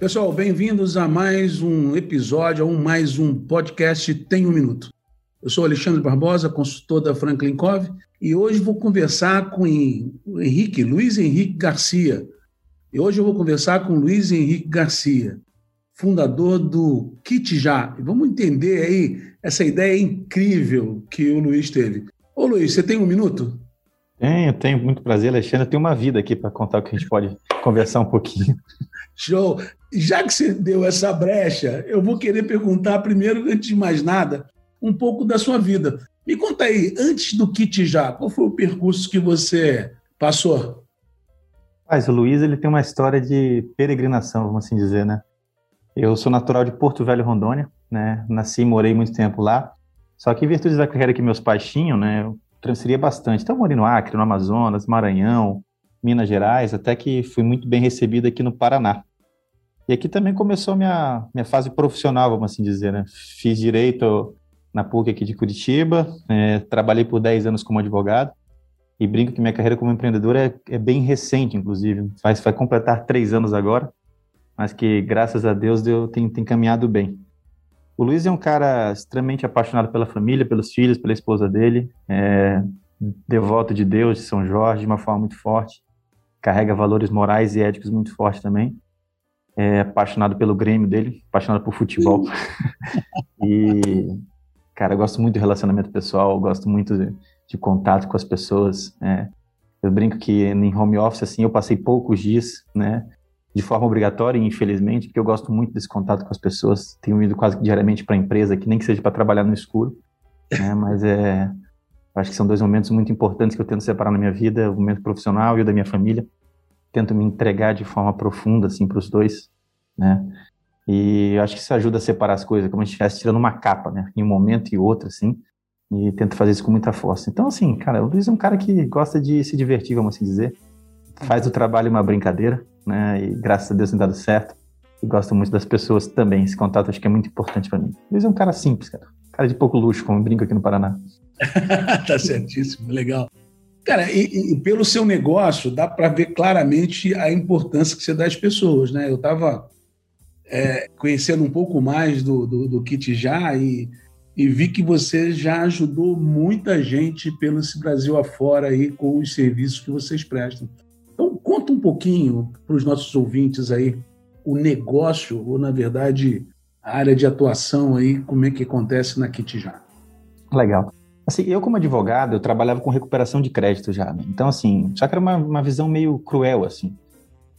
Pessoal, bem-vindos a mais um episódio, a um, mais um podcast Tem um Minuto. Eu sou Alexandre Barbosa, consultor da Franklin Cove, e hoje vou conversar com o Henrique, Luiz Henrique Garcia. E hoje eu vou conversar com Luiz Henrique Garcia, fundador do Kit Já. E vamos entender aí essa ideia incrível que o Luiz teve. Ô Luiz, você tem um minuto? Tenho, tenho muito prazer, Alexandre. Eu tenho uma vida aqui para contar o que a gente pode conversar um pouquinho. Show! Já que você deu essa brecha, eu vou querer perguntar primeiro, antes de mais nada, um pouco da sua vida. Me conta aí, antes do Kit Já, qual foi o percurso que você passou? Mas o Luiz ele tem uma história de peregrinação, vamos assim dizer, né? Eu sou natural de Porto Velho, Rondônia, né? Nasci e morei muito tempo lá. Só que em virtude da carreira que meus pais tinham, né? Eu transferia bastante. Então eu morei no Acre, no Amazonas, Maranhão, Minas Gerais, até que fui muito bem recebido aqui no Paraná. E aqui também começou minha, minha fase profissional, vamos assim dizer, né? Fiz direito na PUC aqui de Curitiba, é, trabalhei por 10 anos como advogado e brinco que minha carreira como empreendedor é, é bem recente, inclusive. Faz, vai completar três anos agora, mas que, graças a Deus, deu, tem, tem caminhado bem. O Luiz é um cara extremamente apaixonado pela família, pelos filhos, pela esposa dele, é, devoto de Deus, de São Jorge, de uma forma muito forte, carrega valores morais e éticos muito fortes também é apaixonado pelo Grêmio dele, apaixonado por futebol. e, cara, eu gosto muito do relacionamento pessoal, gosto muito de, de contato com as pessoas. É. Eu brinco que em home office, assim, eu passei poucos dias, né, de forma obrigatória, infelizmente, porque eu gosto muito desse contato com as pessoas. Tenho ido quase diariamente para a empresa, que nem que seja para trabalhar no escuro, né, mas é, acho que são dois momentos muito importantes que eu tento separar na minha vida, o momento profissional e o da minha família tento me entregar de forma profunda assim para os dois, né? E acho que isso ajuda a separar as coisas, como se estivesse tirando uma capa, né? Em um momento e outro, assim. E tento fazer isso com muita força. Então, assim, cara, o Luiz é um cara que gosta de se divertir, vamos assim dizer. Faz do trabalho uma brincadeira, né? E graças a Deus tem dado certo. E gosto muito das pessoas também. Esse contato acho que é muito importante para mim. O Luiz é um cara simples, cara. Cara de pouco luxo, como brinco aqui no Paraná. tá certíssimo, legal. Cara, e, e, pelo seu negócio, dá para ver claramente a importância que você dá às pessoas, né? Eu estava é, conhecendo um pouco mais do, do, do Kit Já e, e vi que você já ajudou muita gente pelo Brasil afora aí com os serviços que vocês prestam. Um pouquinho para os nossos ouvintes aí o negócio, ou na verdade, a área de atuação aí, como é que acontece na Kit Já. Legal. Assim, eu como advogado, eu trabalhava com recuperação de crédito já, né? Então, assim, só que era uma, uma visão meio cruel, assim,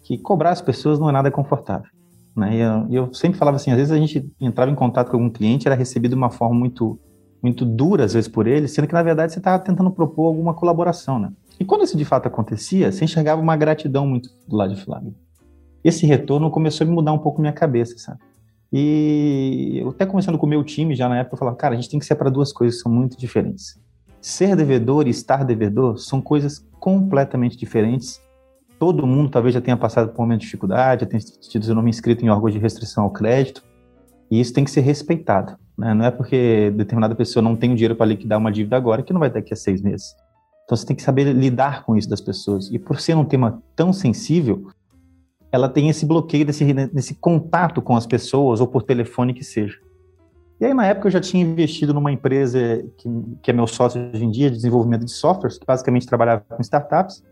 que cobrar as pessoas não é nada confortável, né? E eu, eu, sempre falava assim, às vezes a gente entrava em contato com algum cliente, era recebido de uma forma muito, muito dura, às vezes, por ele, sendo que, na verdade, você estava tentando propor alguma colaboração, né? E quando isso de fato acontecia, você enxergava uma gratidão muito do lado de Flávio. Esse retorno começou a me mudar um pouco minha cabeça, sabe? E eu até conversando com o meu time já na época, eu falava, cara, a gente tem que separar duas coisas que são muito diferentes. Ser devedor e estar devedor são coisas completamente diferentes. Todo mundo talvez já tenha passado por um momento de dificuldade, já tenha tido seu nome inscrito em órgãos de restrição ao crédito, e isso tem que ser respeitado. Né? Não é porque determinada pessoa não tem o dinheiro para liquidar uma dívida agora que não vai daqui a seis meses. Então você tem que saber lidar com isso das pessoas. E por ser um tema tão sensível, ela tem esse bloqueio desse, desse contato com as pessoas, ou por telefone que seja. E aí, na época, eu já tinha investido numa empresa que, que é meu sócio hoje em dia, de desenvolvimento de softwares, que basicamente trabalhava com startups.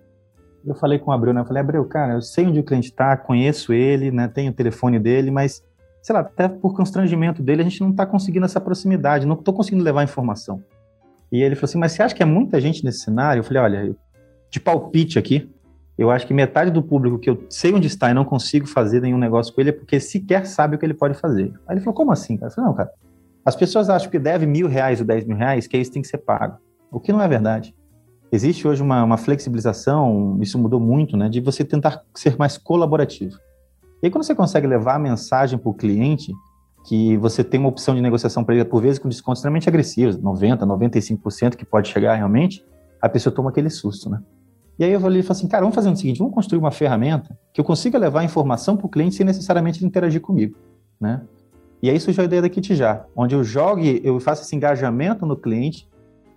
Eu falei com o Abreu, né? Eu falei, Abreu, cara, eu sei onde o cliente está, conheço ele, né? Tenho o telefone dele, mas, sei lá, até por constrangimento dele, a gente não está conseguindo essa proximidade, não estou conseguindo levar informação. E ele falou assim, mas você acha que é muita gente nesse cenário? Eu falei, olha, de palpite aqui, eu acho que metade do público que eu sei onde está e não consigo fazer nenhum negócio com ele é porque sequer sabe o que ele pode fazer. Aí ele falou, como assim? Eu falei, não, cara, as pessoas acham que deve mil reais ou dez mil reais, que isso tem que ser pago. O que não é verdade. Existe hoje uma, uma flexibilização, isso mudou muito, né, de você tentar ser mais colaborativo. E aí, quando você consegue levar a mensagem para o cliente, que você tem uma opção de negociação para ele, por vezes com descontos extremamente agressivos, 90%, 95% que pode chegar realmente, a pessoa toma aquele susto, né? E aí eu falei, falei assim, cara, vamos fazer o seguinte, vamos construir uma ferramenta que eu consiga levar informação para o cliente sem necessariamente interagir comigo, né? E aí surgiu a ideia da Kit Já, onde eu jogue, eu faço esse engajamento no cliente,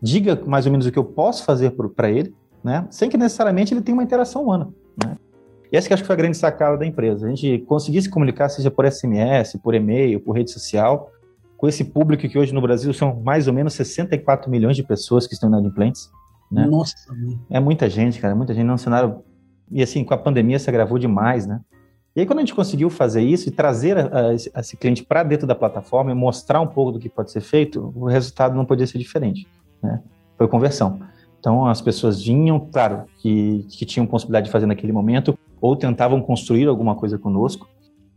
diga mais ou menos o que eu posso fazer para ele, né? Sem que necessariamente ele tenha uma interação humana, né? E essa que acho que foi a grande sacada da empresa. A gente conseguir se comunicar, seja por SMS, por e-mail, por rede social, com esse público que hoje no Brasil são mais ou menos 64 milhões de pessoas que estão inadimplentes. Né? Nossa, é muita gente, cara, muita gente num cenário. E assim, com a pandemia se agravou demais, né? E aí, quando a gente conseguiu fazer isso e trazer a, a, esse cliente para dentro da plataforma e mostrar um pouco do que pode ser feito, o resultado não podia ser diferente. Né? Foi conversão. Então, as pessoas vinham, claro, que, que tinham possibilidade de fazer naquele momento, ou tentavam construir alguma coisa conosco.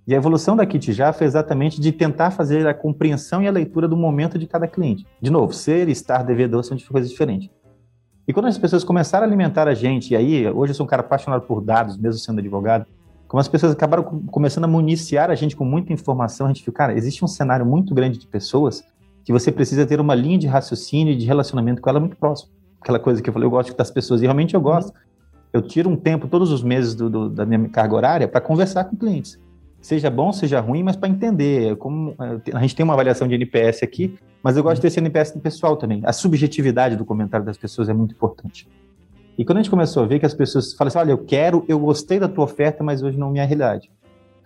E a evolução da Kit já foi exatamente de tentar fazer a compreensão e a leitura do momento de cada cliente. De novo, ser, estar, devedor são coisas diferentes. E quando as pessoas começaram a alimentar a gente, e aí, hoje eu sou um cara apaixonado por dados, mesmo sendo advogado, como as pessoas acabaram começando a municiar a gente com muita informação, a gente fica, cara, existe um cenário muito grande de pessoas que você precisa ter uma linha de raciocínio e de relacionamento com ela muito próximo. Aquela coisa que eu falei, eu gosto das pessoas, e realmente eu gosto eu tiro um tempo todos os meses do, do, da minha carga horária para conversar com clientes. Seja bom, seja ruim, mas para entender. Como, a gente tem uma avaliação de NPS aqui, mas eu gosto de ter esse NPS do pessoal também. A subjetividade do comentário das pessoas é muito importante. E quando a gente começou a ver que as pessoas falam assim: olha, eu quero, eu gostei da tua oferta, mas hoje não é minha realidade.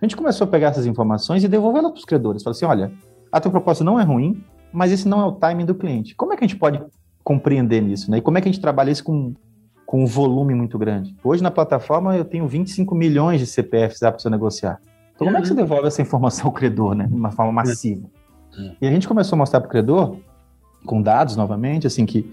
A gente começou a pegar essas informações e devolvê-las para os credores. Fala assim: olha, a tua proposta não é ruim, mas esse não é o timing do cliente. Como é que a gente pode compreender nisso? Né? E como é que a gente trabalha isso com com um volume muito grande. Hoje na plataforma eu tenho 25 milhões de CPFs para você negociar. Então como é que você devolve essa informação ao credor, né? De uma forma massiva. É. E a gente começou a mostrar para o credor, com dados novamente, assim, que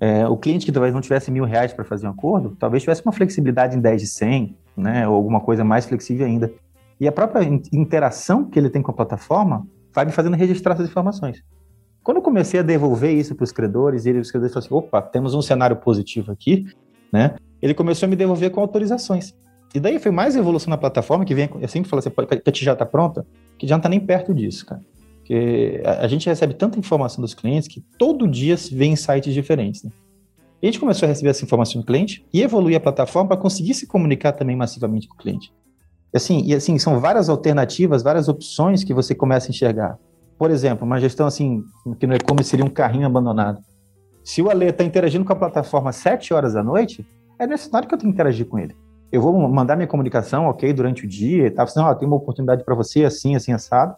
é, o cliente que talvez não tivesse mil reais para fazer um acordo, talvez tivesse uma flexibilidade em 10 de 100, né? Ou alguma coisa mais flexível ainda. E a própria interação que ele tem com a plataforma vai me fazendo registrar essas informações. Quando eu comecei a devolver isso para os credores, e os credores falaram assim: opa, temos um cenário positivo aqui, né? Ele começou a me devolver com autorizações. E daí foi mais evolução na plataforma que vem, eu sempre falo assim, a gente já está pronta, que já não está nem perto disso, cara. Porque a, gente recebe tanta informação dos clientes que todo dia vem sites diferentes, né? E a gente começou a receber essa informação do cliente e evoluir a plataforma para conseguir se comunicar também massivamente com o cliente. Assim, e assim, são várias alternativas, várias opções que você começa a enxergar. Por exemplo, uma gestão assim, que no e-commerce seria um carrinho abandonado. Se o Ale está interagindo com a plataforma às 7 horas da noite, é necessário que eu tenha que interagir com ele. Eu vou mandar minha comunicação, ok, durante o dia tal, assim, ó, tem uma oportunidade para você, assim, assim, assado.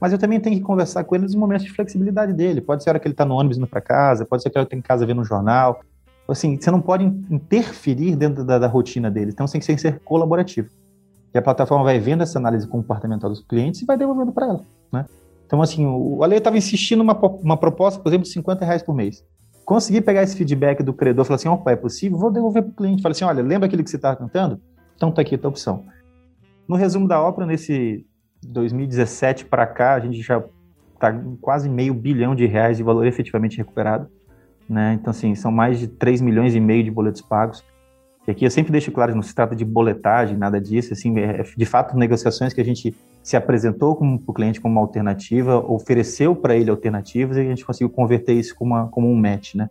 Mas eu também tenho que conversar com ele nos momentos de flexibilidade dele. Pode ser a hora que ele está no ônibus indo para casa, pode ser que ele está em casa vendo um jornal. Assim, você não pode interferir dentro da, da rotina dele. Então, você tem que ser colaborativo. E a plataforma vai vendo essa análise comportamental dos clientes e vai devolvendo para ela, né? Então, assim, o Ale estava insistindo uma, uma proposta, por exemplo, de 50 reais por mês consegui pegar esse feedback do credor, falar assim, opa, é possível? Vou devolver para o cliente. Falei assim, olha, lembra aquilo que você estava cantando? Então tá aqui a tua opção. No resumo da ópera, nesse 2017 para cá, a gente já está quase meio bilhão de reais de valor efetivamente recuperado. Né? Então, assim, são mais de 3 milhões e meio de boletos pagos. E aqui eu sempre deixo claro, não se trata de boletagem, nada disso, assim, é, de fato negociações que a gente se apresentou para o cliente como uma alternativa, ofereceu para ele alternativas e a gente conseguiu converter isso como, uma, como um match, né?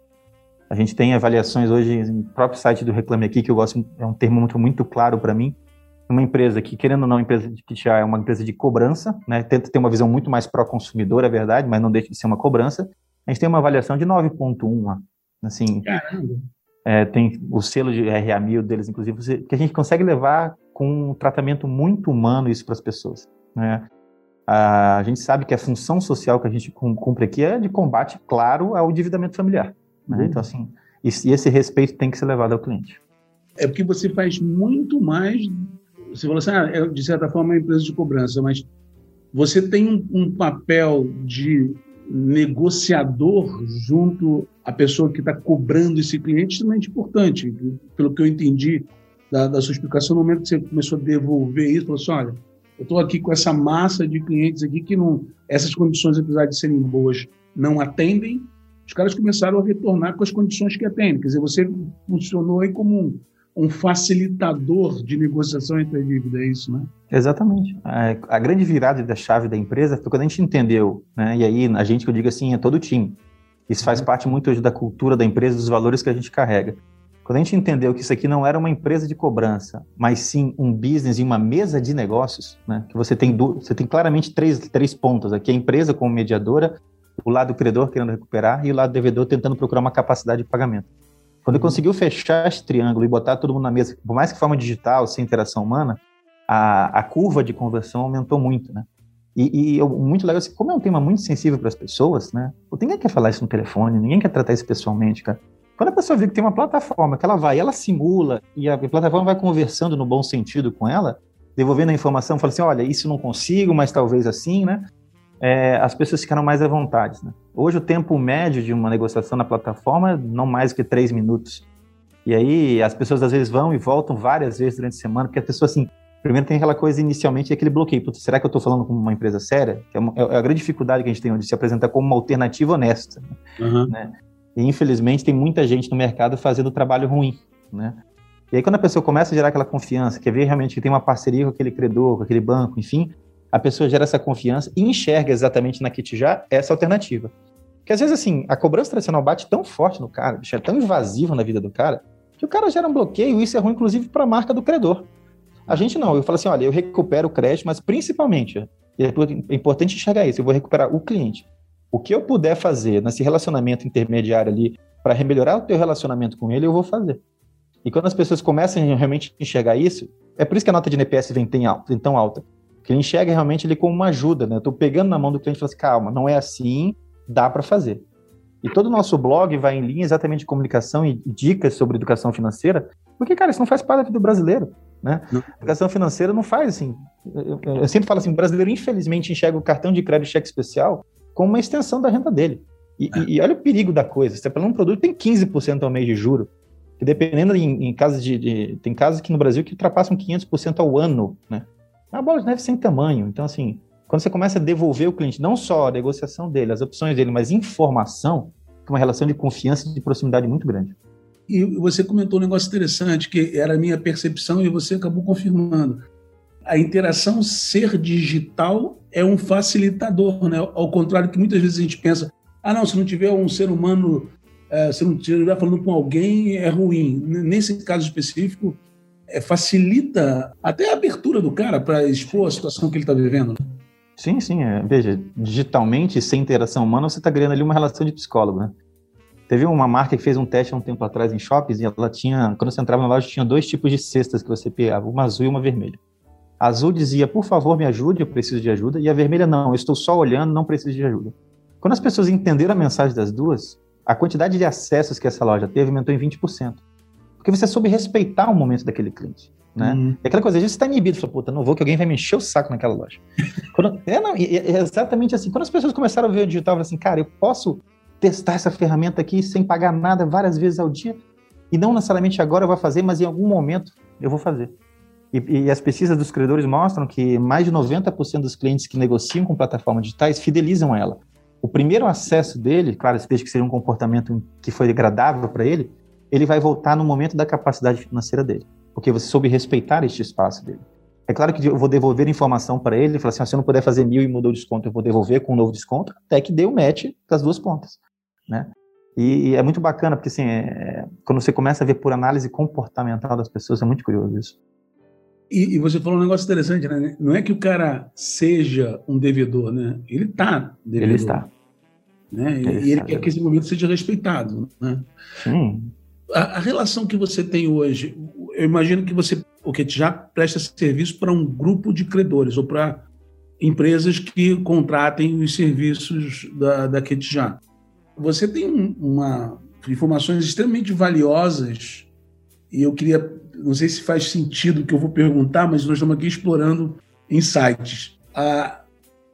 A gente tem avaliações hoje no próprio site do Reclame Aqui, que eu gosto, é um termo muito, muito claro para mim. Uma empresa que, querendo ou não, empresa de PTA é uma empresa de cobrança, né? Tenta ter uma visão muito mais pró-consumidor, é verdade, mas não deixa de ser uma cobrança. A gente tem uma avaliação de 9.1 lá. Assim, Caramba! É, tem o selo de RA1000 deles, inclusive, que a gente consegue levar com um tratamento muito humano isso para as pessoas. Né? A gente sabe que a função social que a gente cumpre aqui é de combate, claro, ao endividamento familiar. Né? Uhum. Então, assim, e esse respeito tem que ser levado ao cliente. É porque você faz muito mais. Você falou assim, ah, é, de certa forma, é uma empresa de cobrança, mas você tem um, um papel de negociador junto à pessoa que está cobrando esse cliente extremamente importante. Pelo que eu entendi da, da, sua explicação, no momento que você começou a devolver isso, falou assim, olha, eu estou aqui com essa massa de clientes aqui que não, essas condições, apesar de serem boas, não atendem. Os caras começaram a retornar com as condições que atendem. Quer dizer, você funcionou aí como um, um facilitador de negociação entre a dívida, é isso, né? Exatamente. A, a grande virada da chave da empresa foi quando a gente entendeu, né? E aí, a gente que eu digo assim, é todo o time. Isso faz uhum. parte muito hoje da cultura da empresa, dos valores que a gente carrega. Quando a gente entendeu que isso aqui não era uma empresa de cobrança, mas sim um business e uma mesa de negócios, né? Que você tem, você tem claramente três, três pontos aqui: a empresa como mediadora, o lado credor querendo recuperar e o lado devedor tentando procurar uma capacidade de pagamento. Quando ele conseguiu fechar esse triângulo e botar todo mundo na mesa, por mais que forma digital, sem interação humana, a, a curva de conversão aumentou muito, né? E, e eu, muito legal, assim, como é um tema muito sensível para as pessoas, né? Ninguém quer falar isso no telefone, ninguém quer tratar isso pessoalmente, cara. Quando a pessoa vê que tem uma plataforma que ela vai, ela simula e a plataforma vai conversando no bom sentido com ela, devolvendo a informação, fala assim, olha, isso não consigo, mas talvez assim, né? É, as pessoas ficaram mais à vontade. Né? Hoje o tempo médio de uma negociação na plataforma é não mais que três minutos. E aí as pessoas às vezes vão e voltam várias vezes durante a semana, porque a pessoa assim, primeiro tem aquela coisa inicialmente, aquele bloqueio. Putz, será que eu estou falando com uma empresa séria? Que é, uma, é, a grande dificuldade que a gente tem de se apresentar como uma alternativa honesta. Uhum. Né? E infelizmente tem muita gente no mercado fazendo trabalho ruim, né? E aí quando a pessoa começa a gerar aquela confiança, quer ver realmente que tem uma parceria com aquele credor, com aquele banco, enfim, a pessoa gera essa confiança e enxerga exatamente na Kit já essa alternativa. Porque às vezes assim, a cobrança tradicional bate tão forte no cara, bicho, é tão invasiva na vida do cara, que o cara gera um bloqueio e isso é ruim inclusive para a marca do credor. A gente não, eu falo assim, olha, eu recupero o crédito, mas principalmente, é importante enxergar isso, eu vou recuperar o cliente. O que eu puder fazer nesse relacionamento intermediário ali para melhorar o teu relacionamento com ele, eu vou fazer. E quando as pessoas começam a realmente enxergar isso, é por isso que a nota de NPS vem tão alta. Porque ele enxerga realmente ele como uma ajuda, né? Eu estou pegando na mão do cliente e falando assim, calma, não é assim, dá para fazer. E todo o nosso blog vai em linha exatamente de comunicação e dicas sobre educação financeira, porque, cara, isso não faz parte da vida do brasileiro, né? Não. Educação financeira não faz assim. Eu, eu, sempre falo assim, o brasileiro infelizmente enxerga o cartão de crédito cheque especial como uma extensão da renda dele. E, é. e, olha o perigo da coisa. Você está falando um produto que tem 15% ao mês de juro, que dependendo em, em casos de, de, Tem casos aqui no Brasil que ultrapassam 500% ao ano, né? É uma bola de neve sem tamanho. Então, assim, quando você começa a devolver o cliente, não só a negociação dele, as opções dele, mas informação, é uma relação de confiança e de proximidade muito grande. E você comentou um negócio interessante, que era a minha percepção e você acabou confirmando a interação ser digital é um facilitador, né? Ao contrário que muitas vezes a gente pensa, ah, não, se não tiver um ser humano, é, se não estiver falando com alguém, é ruim. Nesse caso específico, é, facilita até a abertura do cara para expor a situação que ele está vivendo. Né? Sim, sim. É. Veja, digitalmente, sem interação humana, você está criando ali uma relação de psicólogo, né? Teve uma marca que fez um teste há um tempo atrás em shoppings e ela tinha, quando você entrava na loja, tinha dois tipos de cestas que você pegava, uma azul e uma vermelha. A azul dizia, por favor, me ajude, eu preciso de ajuda. E a vermelha, não, eu estou só olhando, não preciso de ajuda. Quando as pessoas entenderam a mensagem das duas, a quantidade de acessos que essa loja teve aumentou em 20%. Porque você soube respeitar o momento daquele cliente. Né? Uhum. E aquela coisa, a gente está inibido, fala, puta, não vou que alguém vai me encher o saco naquela loja. Quando, é, não, é, exatamente assim. Quando as pessoas começaram a ver o digital, assim, cara, eu posso testar essa ferramenta aqui sem pagar nada várias vezes ao dia, e não necessariamente agora eu vou fazer, mas em algum momento eu vou fazer. E, e, as pesquisas dos credores mostram que mais de 90% dos clientes que negociam com plataformas digitais fidelizam ela. O primeiro acesso dele, claro, desde que seja um comportamento que foi agradável para ele, ele vai voltar no momento da capacidade financeira dele, porque você soube respeitar este espaço dele. É claro que eu vou devolver informação para ele, falar assim, ah, se eu não puder fazer mil e mudou o desconto, eu vou devolver com um novo desconto, até que dê o match das duas pontas, né? E, e é muito bacana, porque assim, é, quando você começa a ver por análise comportamental das pessoas, é muito curioso isso. E, e, você falou um negócio interessante, né? Não é que o cara seja um devedor, né? Ele está devedor. Ele está. Né? Ele e ele quer que esse momento seja respeitado, né? Sim. A, a, relação que você tem hoje, eu imagino que você o que já presta serviço para um grupo de credores ou para empresas que contratem os serviços da, da Ketjá. Você tem uma informações extremamente valiosas e eu queria não sei se faz sentido o que eu vou perguntar, mas nós estamos aqui explorando insights. Ah,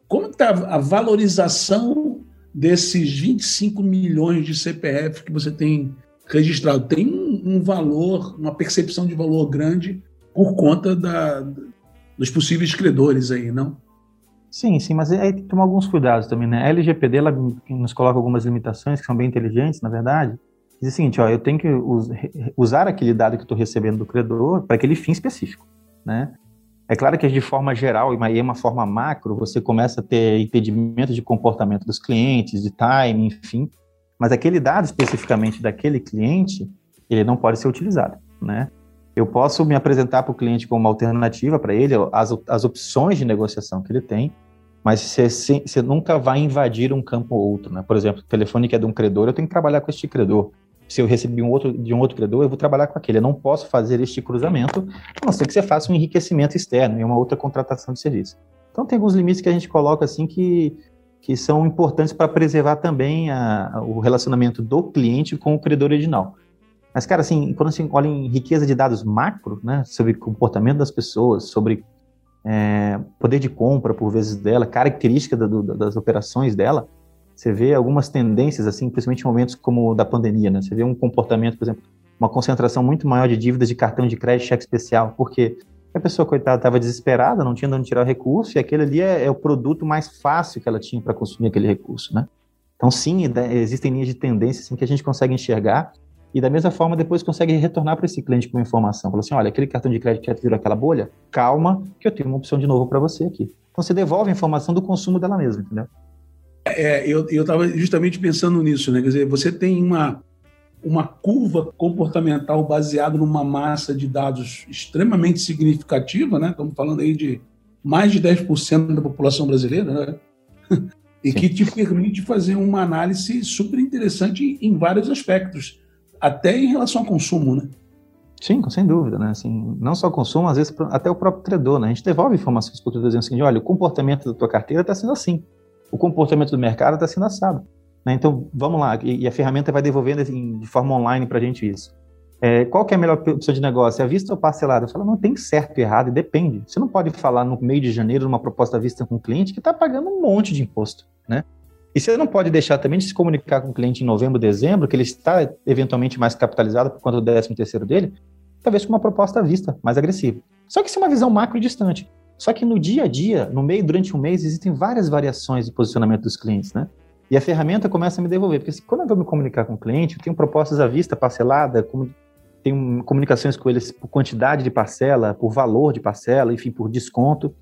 como está a valorização desses 25 milhões de CPF que você tem registrado? Tem um, valor, uma percepção de valor grande por conta da, dos possíveis credores aí, não? Sim, sim, mas aí tem que tomar alguns cuidados também, né? A LGPD ela nos coloca algumas limitações que são bem inteligentes, na verdade, diz o seguinte, ó, eu tenho que usar aquele dado que estou recebendo do credor para aquele fim específico, né? É claro que de forma geral e uma forma macro, você começa a ter entendimento de comportamento dos clientes, de time, enfim, mas aquele dado especificamente daquele cliente, ele não pode ser utilizado, né? Eu posso me apresentar para o cliente como uma alternativa para ele, as, as opções de negociação que ele tem, mas você nunca vai invadir um campo ou outro, né? Por exemplo, o telefone que é de um credor, eu tenho que trabalhar com este credor. Se eu recebi um outro, de um outro credor, eu vou trabalhar com aquele. Eu não posso fazer este cruzamento, a não ser que você faça um enriquecimento externo e uma outra contratação de serviço. Então, tem alguns limites que a gente coloca assim que, que são importantes para preservar também a, o relacionamento do cliente com o credor original. Mas, cara, assim, quando você olha em riqueza de dados macro, né, sobre comportamento das pessoas, sobre é, poder de compra, por vezes, dela, característica da, do, das operações dela, você vê algumas tendências, assim, principalmente em momentos como o da pandemia, né? Você vê um comportamento, por exemplo, uma concentração muito maior de dívidas de cartão de crédito, cheque especial, porque a pessoa, coitada, estava desesperada, não tinha de onde tirar o recurso, e aquele ali é, é o produto mais fácil que ela tinha para consumir aquele recurso, né? Então, sim, existem linhas de tendência assim, que a gente consegue enxergar, e da mesma forma depois consegue retornar para esse cliente com informação. Fala assim, olha, aquele cartão de crédito que virou aquela bolha, calma, que eu tenho uma opção de novo para você aqui. Então, você devolve a informação do consumo dela mesma, entendeu? É, eu estava justamente pensando nisso, né? Quer dizer, você tem uma, uma curva comportamental baseada numa massa de dados extremamente significativa, né? Estamos falando aí de mais de 10% da população brasileira, né? E que te permite fazer uma análise super interessante em vários aspectos, até em relação ao consumo, né? Sim, sem dúvida, né? Assim, não só o consumo, às vezes até o próprio credor, né? A gente devolve informações para o credor dizendo assim, olha, o comportamento da tua carteira está sendo assim o comportamento do mercado está sendo assado. Né? Então, vamos lá, e, e, a ferramenta vai devolvendo assim, de forma online para a gente isso. É, qual que é a melhor opção de negócio? É a vista ou parcelada? Eu falo, não tem certo e errado, depende. Você não pode falar no meio de janeiro numa proposta vista com um cliente que está pagando um monte de imposto, né? E você não pode deixar também de se comunicar com o cliente em novembro, dezembro, que ele está eventualmente mais capitalizado por conta do 13 terceiro dele, talvez com uma proposta vista, mais agressiva. Só que isso é uma visão macro distante. Só que no dia a dia, no meio, durante um mês, existem várias variações de posicionamento dos clientes, né? E a ferramenta começa a me devolver, porque assim, quando eu vou me comunicar com o cliente, eu tenho propostas à vista, parcelada, como, tenho comunicações com eles por quantidade de parcela, por valor de parcela, enfim, por desconto.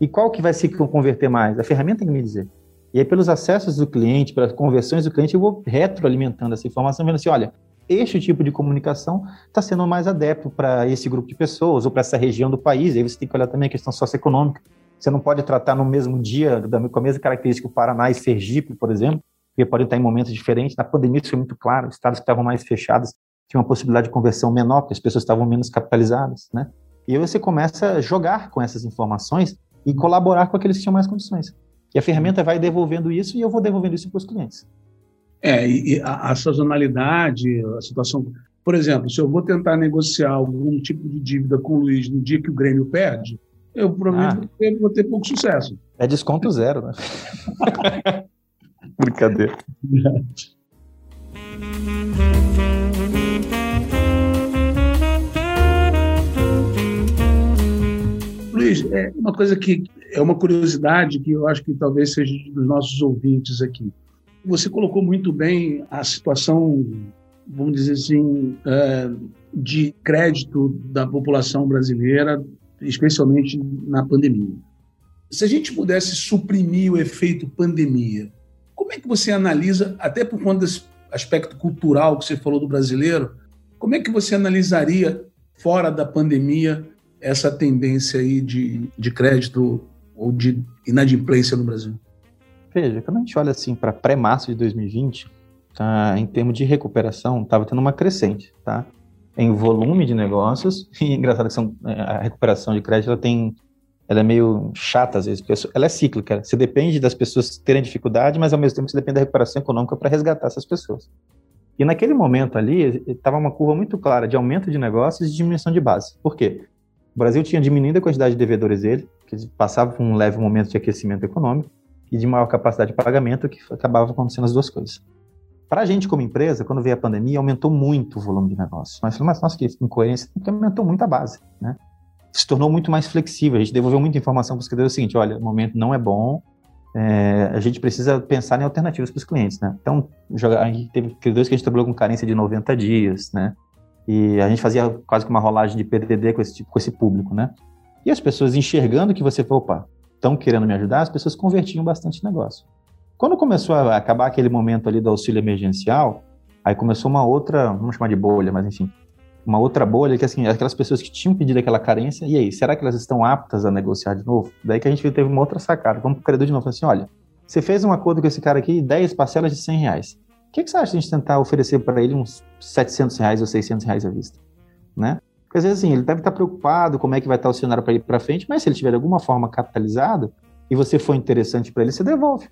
E qual que vai se converter mais? A ferramenta tem que me dizer. E aí, pelos acessos do cliente, pelas conversões do cliente, eu vou retroalimentando essa informação, vendo assim, olha, este tipo de comunicação está sendo mais adepto para esse grupo de pessoas ou para essa região do país. Aí você tem que olhar também a questão socioeconômica. Você não pode tratar no mesmo dia, com a mesma característica, o Paraná e Sergipe, por exemplo, porque podem estar em momentos diferentes. Na pandemia isso foi muito claro, estados que estavam mais fechados tinham uma possibilidade de conversão menor, porque as pessoas estavam menos capitalizadas, né? E aí você começa a jogar com essas informações e colaborar com aqueles que tinham mais condições. E a ferramenta vai devolvendo isso e eu vou devolvendo isso para os clientes. É, e a, a sazonalidade, a situação. Por exemplo, se eu vou tentar negociar algum tipo de dívida com o Luiz no dia que o Grêmio perde, eu provavelmente ah. vou ter pouco sucesso. É desconto zero, né? Brincadeira. Luiz, é uma coisa que é uma curiosidade que eu acho que talvez seja dos nossos ouvintes aqui. Você colocou muito bem a situação, vamos dizer assim, é, de crédito da população brasileira, especialmente na pandemia. Se a gente pudesse suprimir o efeito pandemia, como é que você analisa, até por conta desse aspecto cultural que você falou do brasileiro, como é que você analisaria, fora da pandemia, essa tendência aí de, de crédito ou de inadimplência no Brasil? Veja, quando a gente olha assim para pré-março de 2020, tá, em termos de recuperação, estava tendo uma crescente, tá? Em volume de negócios, e engraçado que são, é, a recuperação de crédito ela tem, ela é meio chata às vezes, porque ela é cíclica. Você depende das pessoas terem dificuldade, mas ao mesmo tempo você depende da recuperação econômica para resgatar essas pessoas. E naquele momento ali, estava uma curva muito clara de aumento de negócios e diminuição de base. Por quê? O Brasil tinha diminuído a quantidade de devedores dele, que passava por um leve momento de aquecimento econômico, e de maior capacidade de pagamento, que acabava acontecendo as duas coisas. Para a gente, como empresa, quando veio a pandemia, aumentou muito o volume de negócio. Nós falamos, nossa, que incoerência, porque aumentou muito a base, né? Se tornou muito mais flexível, a gente devolveu muita informação para os credores, é o seguinte, olha, o momento não é bom, é, a gente precisa pensar em alternativas para os clientes, né? Então, a gente teve credores que a gente trabalhou com carência de 90 dias, né? E a gente fazia quase que uma rolagem de PDD com esse, tipo, com esse público, né? E as pessoas enxergando que você, opa, estão querendo me ajudar, as pessoas convertiam bastante negócio. Quando começou a acabar aquele momento ali do auxílio emergencial, aí começou uma outra, vamos chamar de bolha, mas enfim, uma outra bolha que assim, aquelas pessoas que tinham pedido aquela carência, e aí, será que elas estão aptas a negociar de novo? Daí que a gente teve uma outra sacada. Vamos para o credor de novo, assim, olha, você fez um acordo com esse cara aqui, 10 parcelas de 100 reais. O que, que você acha de a gente tentar oferecer para ele uns 700 reais ou 600 reais à vista? Né? Porque às vezes assim, ele deve estar preocupado como é que vai estar o cenário para ir para frente, mas se ele tiver de alguma forma capitalizado e você for interessante para ele, você devolve.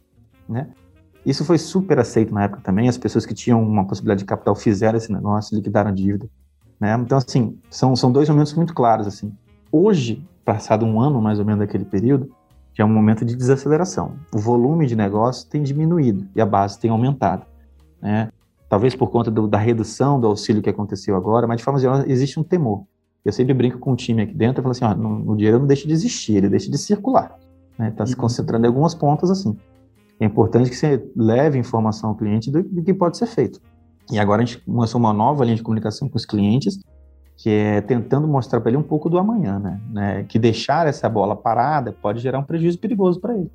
Né? Isso foi super aceito na época também, as pessoas que tinham uma possibilidade de capital fizeram esse negócio, liquidaram a dívida. Né? Então, assim, são, são dois momentos muito claros. assim. Hoje, passado um ano mais ou menos daquele período, já é um momento de desaceleração. O volume de negócio tem diminuído e a base tem aumentado. Né? Talvez por conta do, da redução do auxílio que aconteceu agora, mas de forma geral existe um temor. Eu sempre brinco com o time aqui dentro e falo assim: ó, no, o dinheiro não deixa de existir, ele deixa de circular. Está né? Tá se uhum. concentrando em algumas pontas assim. É importante que você leve informação ao cliente do, do que pode ser feito. E agora a gente começou uma nova linha de comunicação com os clientes, que é tentando mostrar para ele um pouco do amanhã, né? né? Que deixar essa bola parada pode gerar um prejuízo perigoso para ele.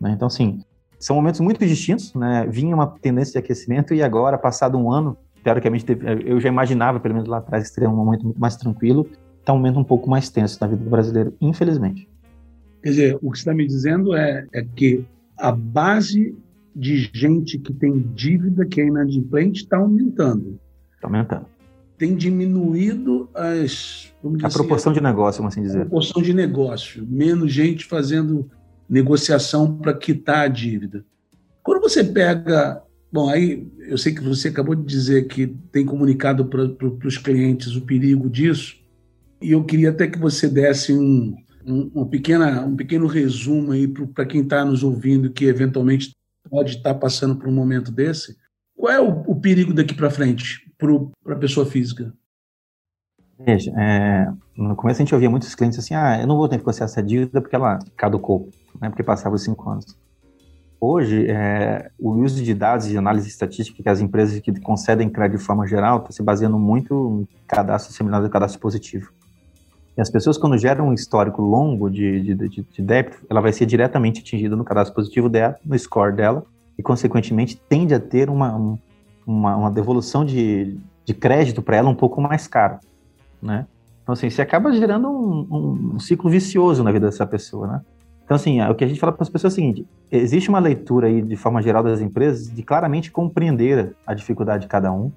Né? Então, assim, são momentos muito distintos, né? Vinha uma tendência de aquecimento e agora, passado um ano, teoricamente, eu já imaginava, pelo menos lá atrás, que seria um momento muito mais tranquilo, está um momento um pouco mais tenso na vida do brasileiro, infelizmente. Quer dizer, o que você está me dizendo é, é que a base de gente que tem dívida, que é inadimplente, está aumentando. Está aumentando. Tem diminuído as. a assim, proporção de negócio, vamos assim dizer. A proporção de negócio. Menos gente fazendo negociação para quitar a dívida. Quando você pega. Bom, aí eu sei que você acabou de dizer que tem comunicado para os clientes o perigo disso, e eu queria até que você desse um, um, uma pequena, um pequeno resumo aí para quem está nos ouvindo que eventualmente pode estar passando por um momento desse, qual é o, o perigo daqui para frente para a pessoa física? Veja, é, no começo a gente ouvia muitos clientes assim, ah, eu não vou ter que negociar essa dívida porque ela caducou, né, porque passava os cinco anos. Hoje, é, o uso de dados e análise estatística que as empresas que concedem crédito de forma geral está se baseando muito em cadastro seminal e cadastro positivo. E as pessoas, quando geram um histórico longo de, de, de, de débito, ela vai ser diretamente atingida no cadastro positivo dela, no score dela, e, consequentemente, tende a ter uma, uma, uma devolução de, de crédito para ela um pouco mais caro, né? Então, assim, você acaba gerando um, um, ciclo vicioso na vida dessa pessoa, né? Então, assim, o que a gente fala para as pessoas é o seguinte, existe uma leitura aí, de forma geral, das empresas de claramente compreender a dificuldade de cada um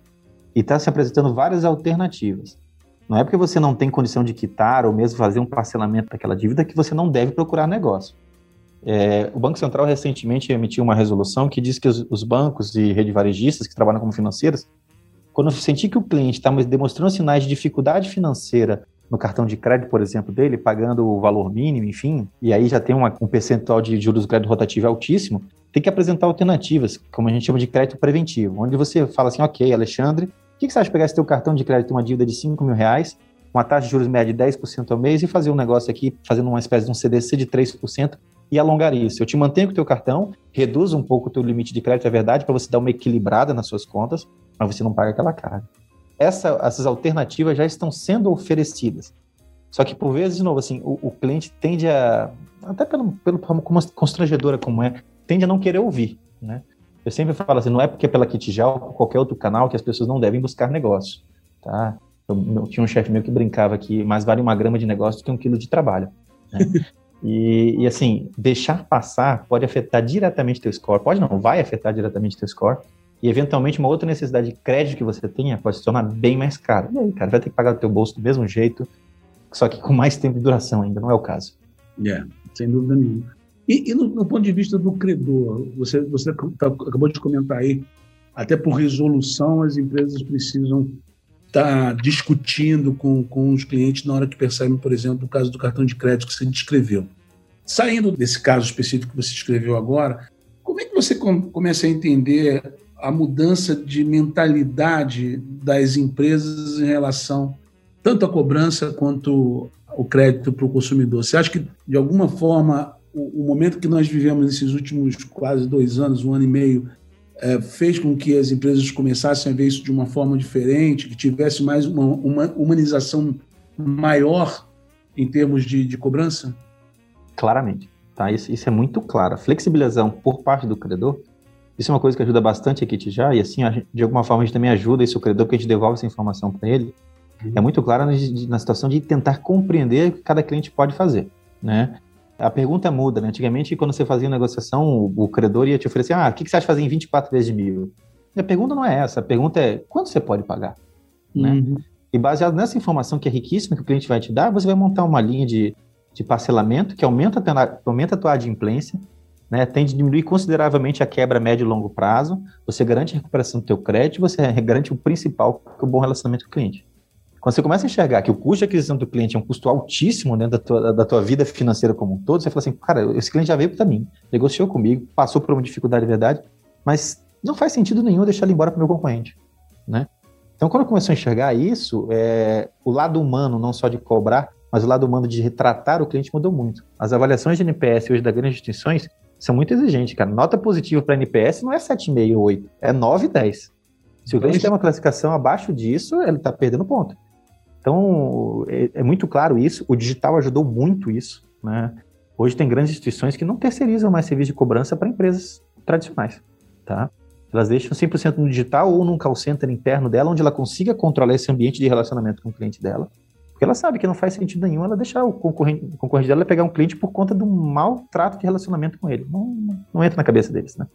e está se apresentando várias alternativas. Não é porque você não tem condição de quitar ou mesmo fazer um parcelamento daquela dívida que você não deve procurar negócio. É, o Banco Central recentemente emitiu uma resolução que diz que os, os bancos e rede varejistas que trabalham como financeiras, quando sentir que o cliente está demonstrando sinais de dificuldade financeira no cartão de crédito, por exemplo, dele, pagando o valor mínimo, enfim, e aí já tem uma, um percentual de juros de crédito rotativo altíssimo, tem que apresentar alternativas, como a gente chama de crédito preventivo, onde você fala assim, ok, Alexandre, que, que você acha de pegar esse teu cartão de crédito, uma dívida de 5 mil reais, uma taxa de juros média de 10% ao mês e fazer um negócio aqui, fazendo uma espécie de um CDC de 3% e alongar isso. Eu te mantenho com o teu cartão, reduzo um pouco o teu limite de crédito, é verdade, para você dar uma equilibrada nas suas contas, mas você não paga aquela carga. Essa, essas alternativas já estão sendo oferecidas. Só que, por vezes, de novo, assim, o, o cliente tende a, até pelo, pelo como constrangedora como é, tende a não querer ouvir, né? Eu sempre falo assim, não é porque é pela Kitijal ou qualquer outro canal que as pessoas não devem buscar negócio, tá? Eu, eu tinha um chefe meu que brincava que mais vale uma grama de negócio do que um quilo de trabalho. Né? e, e, assim, deixar passar pode afetar diretamente teu score, pode não, vai afetar diretamente teu score, e eventualmente uma outra necessidade de crédito que você tenha pode se tornar bem mais cara. E aí, cara, vai ter que pagar do teu bolso do mesmo jeito, só que com mais tempo de duração ainda, não é o caso. É, sem dúvida nenhuma. E, e no, no, ponto de vista do credor, você, você tá, acabou de comentar aí, até por resolução as empresas precisam estar tá discutindo com, com os clientes na hora que percebem, por exemplo, o caso do cartão de crédito que você descreveu. Saindo desse caso específico que você descreveu agora, como é que você começa a entender a mudança de mentalidade das empresas em relação tanto à cobrança quanto o crédito para o consumidor? Você acha que, de alguma forma, o, o, momento que nós vivemos nesses últimos quase dois anos, um ano e meio, é, fez com que as empresas começassem a ver isso de uma forma diferente, que tivesse mais uma, uma humanização maior em termos de, de cobrança? Claramente. Tá? Isso, isso, é muito claro. A flexibilização por parte do credor, isso é uma coisa que ajuda bastante aqui já, e assim, de alguma forma a gente também ajuda esse credor, porque a gente devolve essa informação para ele. Uhum. É muito claro na, situação de tentar compreender o que cada cliente pode fazer. Né? A pergunta muda, né? Antigamente, quando você fazia negociação, o, o credor ia te oferecer, ah, o que, que você acha de fazer em 24 vezes de mil? E a pergunta não é essa, a pergunta é, quanto você pode pagar? Né? Uhum. Né? E baseado nessa informação que é riquíssima que o cliente vai te dar, você vai montar uma linha de, de parcelamento que aumenta a, aumenta a tua adimplência, né, tende a diminuir consideravelmente a quebra médio e longo prazo, você garante a recuperação do teu crédito, você garante o principal, que é o bom relacionamento com o cliente. Quando você começa a enxergar que o custo de aquisição do cliente é um custo altíssimo dentro da tua, da tua vida financeira como um todo, você fala assim, cara, esse cliente já veio para mim, negociou comigo, passou por uma dificuldade de verdade, mas não faz sentido nenhum deixar ele embora para o meu concorrente, né? Então, quando começou a enxergar isso, é, o lado humano, não só de cobrar, mas o lado humano de retratar o cliente mudou muito. As avaliações de NPS hoje das grandes instituições são muito exigentes, cara. Nota positiva para NPS não é 7,5 ou 8, é 9 e 10. Se o cliente tem uma classificação abaixo disso, ele está perdendo ponto. Então, é, é, muito claro isso. O digital ajudou muito isso. Né? Hoje tem grandes instituições que não terceirizam mais serviço de cobrança para empresas tradicionais. Tá? Elas deixam 100% no digital ou num call center interno dela, onde ela consiga controlar esse ambiente de relacionamento com o cliente dela. Porque ela sabe que não faz sentido nenhum ela deixar o concorrente, o concorrente dela pegar um cliente por conta do mau trato de relacionamento com ele. Não, não entra na cabeça deles, né?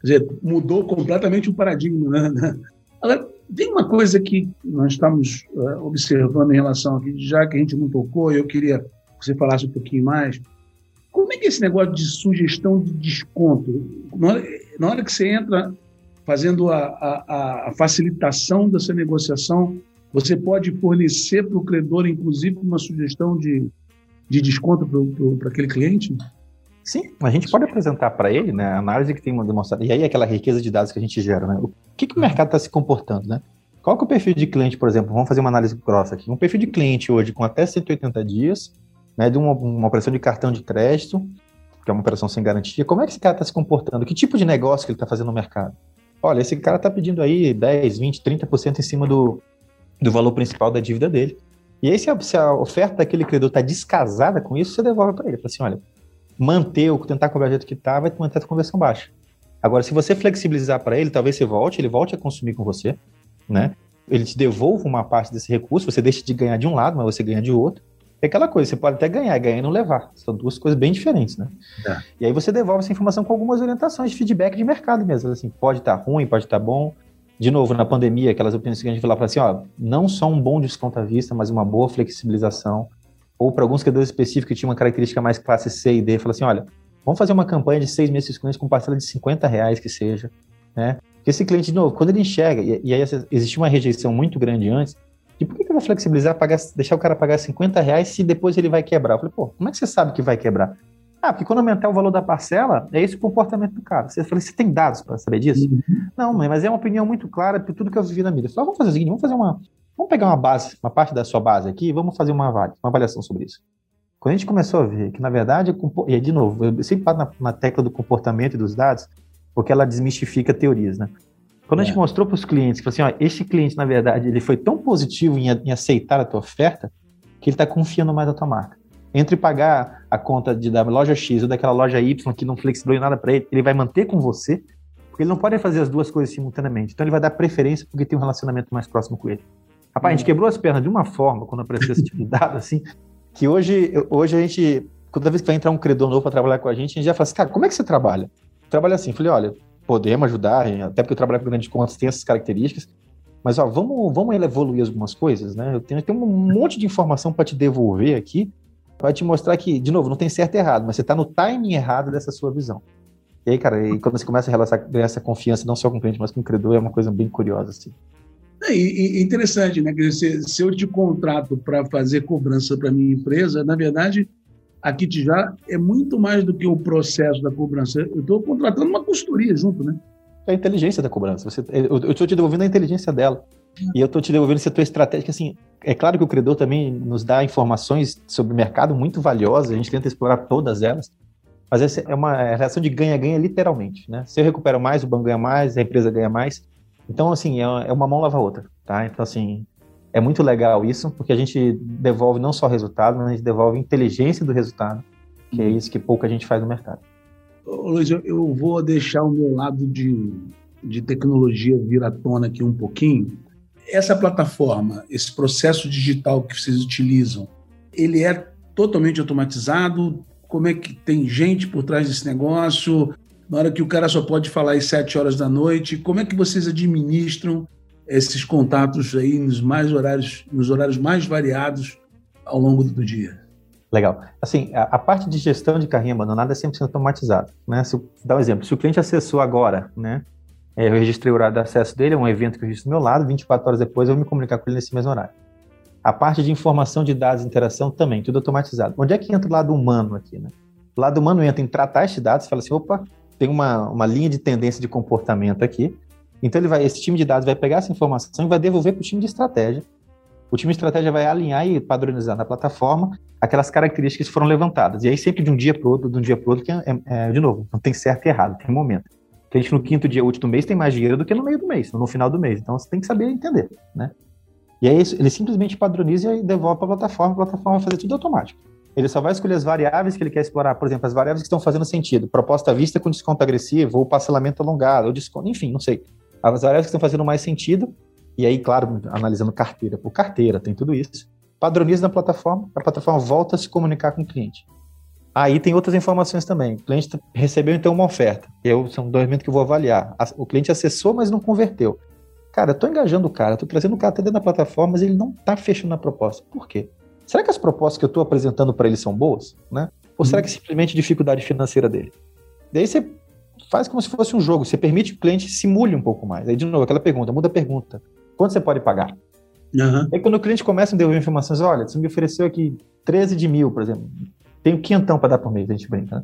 Quer dizer, mudou completamente o paradigma, né? Agora, tem uma coisa que nós estamos uh, observando em relação aqui, já que a gente não tocou, eu queria que você falasse um pouquinho mais. Como é que é esse negócio de sugestão de desconto? Na hora, na hora que você entra fazendo a, a, a facilitação dessa negociação, você pode fornecer para o credor, inclusive, uma sugestão de, de desconto para aquele cliente? Sim, a gente pode apresentar para ele, né, a análise que tem demonstrado, e aí aquela riqueza de dados que a gente gera, né, o que, que o mercado está se comportando, né? Qual que é o perfil de cliente, por exemplo, vamos fazer uma análise grossa aqui, um perfil de cliente hoje com até 180 dias, né, de uma, uma operação de cartão de crédito, que é uma operação sem garantia, como é que esse cara está se comportando? Que tipo de negócio que ele está fazendo no mercado? Olha, esse cara está pedindo aí 10, 20, 30% em cima do, do valor principal da dívida dele. E aí, se a, se a oferta daquele credor está descasada com isso, você devolve para ele. Fala assim, olha, manter ou tentar cobrar do jeito que está, vai manter a conversão baixa. Agora, se você flexibilizar para ele, talvez você volte, ele volte a consumir com você, né? Ele te devolva uma parte desse recurso, você deixa de ganhar de um lado, mas você ganha de outro. É aquela coisa, você pode até ganhar, ganhar e não levar. São duas coisas bem diferentes, né? É. E aí você devolve essa informação com algumas orientações de feedback de mercado mesmo. Assim, pode estar tá ruim, pode estar tá bom. De novo, na pandemia, aquelas opiniões que a gente falava assim, ó, não só um bom desconto à vista, mas uma boa flexibilização ou para alguns credores específicos que tinham uma característica mais classe C e D, fala assim, olha, vamos fazer uma campanha de seis meses com com parcela de 50 reais que seja, né? Porque esse cliente, de novo, quando ele enxerga, e, e aí existe uma rejeição muito grande antes, de por que, que eu vou flexibilizar, pagar, deixar o cara pagar 50 reais se depois ele vai quebrar? Eu falei, pô, como é que você sabe que vai quebrar? Ah, porque quando aumentar o valor da parcela, é esse o comportamento do cara. Você falou, você tem dados para saber disso? Uhum. Não, mãe, mas é uma opinião muito clara por tudo que eu vivi na mídia. Ah, vamos fazer o seguinte, vamos fazer uma. Vamos pegar uma base, uma parte da sua base aqui e vamos fazer uma, uma avaliação sobre isso. Quando a gente começou a ver que, na verdade, e de novo, eu sempre paro na, na tecla do comportamento e dos dados, porque ela desmistifica teorias, né? Quando é. a gente é. mostrou para os clientes que assim, ó, este cliente, na verdade, ele foi tão positivo em, em aceitar a tua oferta que ele está confiando mais na tua marca. Entre pagar a conta de, da loja X ou daquela loja Y que não flexibilizou nada para ele, ele vai manter com você, porque ele não pode fazer as duas coisas simultaneamente. Então ele vai dar preferência porque tem um relacionamento mais próximo com ele. Rapaz, a gente hum. quebrou as pernas de uma forma quando apareceu esse tipo de dado, assim, que hoje, hoje a gente, toda vez que vai entrar um credor novo para trabalhar com a gente, a gente já fala assim, cara, como é que você trabalha? Trabalha assim, falei, olha, podemos ajudar, até porque eu trabalho com grandes contas, tem essas características, mas ó, vamos, vamos evoluir algumas coisas, né? Eu tenho, eu tenho um monte de informação para te devolver aqui, para te mostrar que, de novo, não tem certo e errado, mas você está no timing errado dessa sua visão. E aí, cara, e quando você começa a ganhar essa confiança, não só com o cliente, mas com o credor, é uma coisa bem curiosa, assim. É, e, e interessante, né? Se, se eu te contrato para fazer cobrança para minha empresa, na verdade, a Kit já é muito mais do que o processo da cobrança. Eu estou contratando uma consultoria junto, né? É a inteligência da cobrança. Você, eu estou te devolvendo a inteligência dela. E eu estou te devolvendo essa tua estratégia. Assim, é claro que o credor também nos dá informações sobre o mercado muito valiosas, a gente tenta explorar todas elas. Mas essa é uma relação de ganha-ganha literalmente, né? Se eu recupero mais, o banco ganha mais, a empresa ganha mais. Então, assim, é, é uma mão lava a outra, tá? Então, assim, é muito legal isso, porque a gente devolve não só resultado, mas a gente devolve inteligência do resultado, que é isso que pouca gente faz no mercado. Ô, Luiz, eu vou deixar o meu lado de, de tecnologia vir à tona aqui um pouquinho. Essa plataforma, esse processo digital que vocês utilizam, ele é totalmente automatizado? Como é que tem gente por trás desse negócio? Na hora que o cara só pode falar às sete horas da noite, como é que vocês administram esses contatos aí nos mais horários, nos horários mais variados ao longo do dia? Legal. Assim, a, a, parte de gestão de carrinho abandonado é 100% automatizada. Né? Se, dá um exemplo. Se o cliente acessou agora, né? É, eu registrei o horário de acesso dele, é um evento que eu registro do meu lado, 24 horas depois eu vou me comunicar com ele nesse mesmo horário. A parte de informação de dados e interação também, tudo automatizado. Onde é que entra o lado humano aqui, né? O lado humano entra em tratar esses dados, fala assim, opa, tem uma, uma linha de tendência de comportamento aqui, então ele vai, esse time de dados vai pegar essa informação e vai devolver para o time de estratégia. O time de estratégia vai alinhar e padronizar na plataforma aquelas características que foram levantadas. E aí sempre de um dia para outro, de um dia para outro, que é, é, é, de novo, não tem certo e errado, tem momento. Porque a gente no quinto dia útil do mês tem mais dinheiro do que no meio do mês, no final do mês. Então você tem que saber entender, né? E aí ele simplesmente padroniza e devolve para a plataforma, a plataforma vai fazer tudo automático. Ele só vai escolher as variáveis que ele quer explorar, por exemplo, as variáveis que estão fazendo sentido. Proposta à vista com desconto agressivo, ou parcelamento alongado, ou desconto, enfim, não sei. As variáveis que estão fazendo mais sentido, e aí, claro, analisando carteira por carteira, tem tudo isso. Padroniza na plataforma, a plataforma volta a se comunicar com o cliente. Aí tem outras informações também. O cliente recebeu então uma oferta. Eu são dois momentos que eu vou avaliar. O cliente acessou, mas não converteu. Cara, eu tô engajando o cara, tô trazendo o cara até dentro da plataforma, mas ele não tá fechando a proposta. Por quê? Será que as propostas que eu estou apresentando para ele são boas, né? Ou será hum. que é simplesmente dificuldade financeira dele? Daí você faz como se fosse um jogo, você permite que o cliente simule um pouco mais. Aí, de novo, aquela pergunta, muda a pergunta. Quanto você pode pagar? Uhum. Aí quando o cliente começa a devolver informações, olha, você me ofereceu aqui 13 de mil, por exemplo. Tenho quinhentão para dar por mês, a gente brinca, né?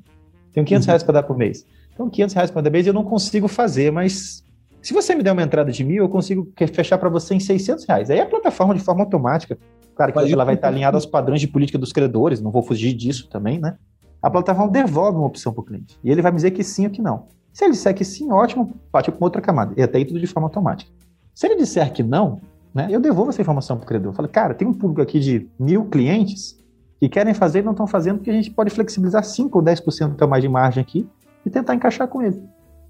Tenho 500 uhum. reais para dar por mês. Então, 500 reais por mês eu não consigo fazer, mas se você me der uma entrada de mil, eu consigo fechar para você em 600 reais. Aí a plataforma, de forma automática, claro que ela vai estar alinhada aos padrões de política dos credores, não vou fugir disso também, né? A plataforma devolve uma opção para o cliente. E ele vai me dizer que sim ou que não. Se ele disser que sim, ótimo, parte com outra camada. E até aí tudo de forma automática. Se ele disser que não, né, eu devolvo essa informação para o credor. Eu falo, cara, tem um público aqui de mil clientes que querem fazer e não estão fazendo, porque a gente pode flexibilizar 5 ou 10% a mais de margem aqui e tentar encaixar com ele.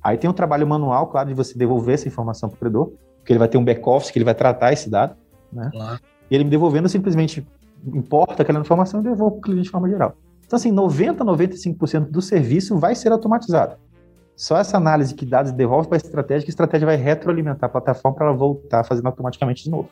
Aí tem um trabalho manual, claro, de você devolver essa informação para o credor, porque ele vai ter um back-office que ele vai tratar esse dado, né? Claro. E ele me devolvendo simplesmente importa aquela informação e devolve para o cliente de forma geral. Então, assim, 90, 95% do serviço vai ser automatizado. Só essa análise que dados devolve para a estratégia, que a estratégia vai retroalimentar a plataforma para ela voltar fazendo automaticamente de novo.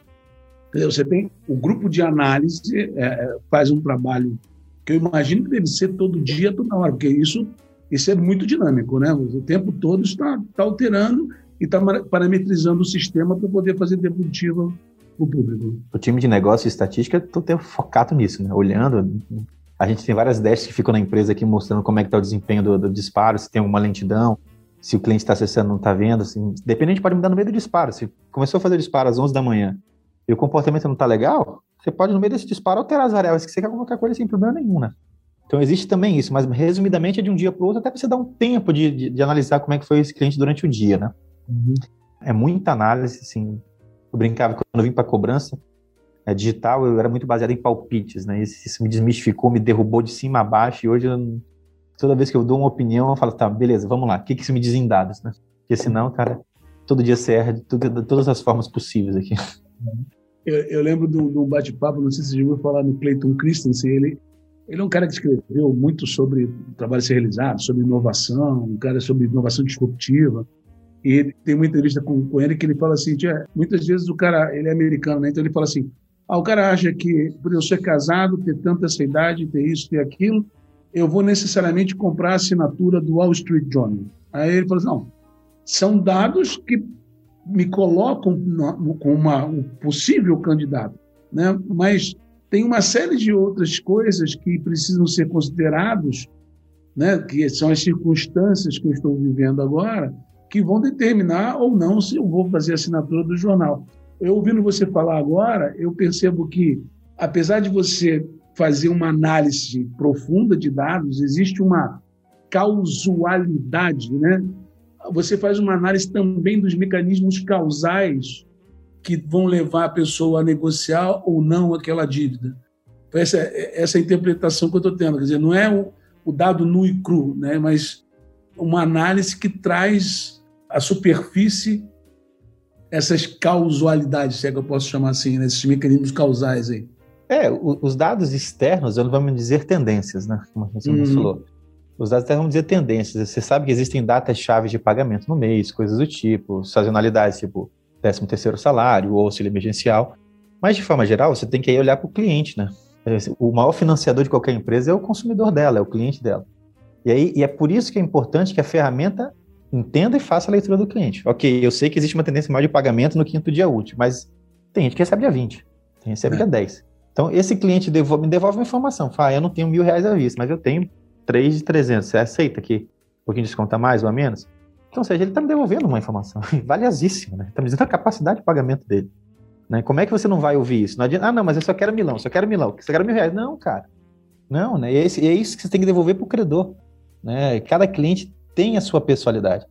Você tem o grupo de análise é, é, faz um trabalho que eu imagino que deve ser todo dia, toda hora, porque isso isso é muito dinâmico, né? O tempo todo está, está alterando e está parametrizando o sistema para poder fazer devolutiva o público. O time de negócio e estatística, estou focado nisso, né? Olhando, a gente tem várias dashs que ficam na empresa aqui mostrando como é que está o desempenho do, do, disparo, se tem alguma lentidão, se o cliente está acessando não está vendo, assim, dependente pode mudar no meio do disparo. Se começou a fazer disparo às 11 da manhã e o comportamento não está legal, você pode no meio desse disparo alterar as variáveis que você quer colocar com ele sem problema nenhum, né? Então existe também isso, mas resumidamente é de um dia para o outro, até para você dar um tempo de, de, de, analisar como é que foi esse cliente durante o dia, né? Uhum. É muita análise, assim. Eu brincava quando eu vim para cobrança é, digital, eu era muito baseado em palpites, né? Isso, isso, me desmistificou, me derrubou de cima a baixo, e hoje eu, toda vez que eu dou uma opinião, eu falo, tá, beleza, vamos lá, o que, que isso me diz em dados, né? Porque senão, cara, todo dia você erra de, todas as formas possíveis aqui. Eu, eu lembro um bate-papo, não sei se você ouviu falar no Clayton Christensen, ele ele é um cara que escreveu muito sobre trabalho ser realizado, sobre inovação, um cara sobre inovação disruptiva. E tem uma entrevista com, com ele que ele fala assim, muitas vezes o cara, ele é americano, né? Então ele fala assim, ah, o cara acha que por eu ser casado, ter tanta essa idade, ter isso, ter aquilo, eu vou necessariamente comprar a assinatura do Wall Street Journal. Aí ele fala assim, não, são dados que me colocam com um possível candidato, né? Mas tem uma série de outras coisas que precisam ser considerados, né, que são as circunstâncias que eu estou vivendo agora, que vão determinar ou não se eu vou fazer assinatura do jornal. Eu ouvindo você falar agora, eu percebo que, apesar de você fazer uma análise profunda de dados, existe uma causalidade, né? Você faz uma análise também dos mecanismos causais que vão levar a pessoa a negociar ou não aquela dívida. Então, essa, essa é a interpretação que eu estou tendo. Quer dizer, não é o, o dado nu e cru, né? mas uma análise que traz à superfície essas causalidades, se é que eu posso chamar assim, né? esses mecanismos causais aí. É, os dados externos, vamos dizer tendências, né? Como você uhum. falou. Os dados externos vamos dizer tendências. Você sabe que existem datas-chave de pagamento no mês, coisas do tipo, sazonalidades, tipo 13 terceiro salário ou auxílio emergencial. Mas, de forma geral, você tem que ir olhar para o cliente, né? O maior financiador de qualquer empresa é o consumidor dela, é o cliente dela. E, aí, e é por isso que é importante que a ferramenta entenda e faça a leitura do cliente. Ok, eu sei que existe uma tendência maior de pagamento no quinto dia útil, mas tem gente que recebe dia 20, tem gente que recebe é. dia 10. Então, esse cliente devolve, me devolve uma informação. Fala, ah, eu não tenho mil reais à vista, mas eu tenho três de 300. Você aceita aqui um pouquinho de desconto a mais ou a menos? Então, ou seja, ele está me devolvendo uma informação valiosíssima, né? Está me dizendo a capacidade de pagamento dele. Né? Como é que você não vai ouvir isso? Não adianta, ah, não, mas eu só quero milão, só quero milão, só quero mil reais. Não, cara. Não, né? E é, é isso que você tem que devolver para o credor. Né? Cada cliente tem a sua pessoalidade.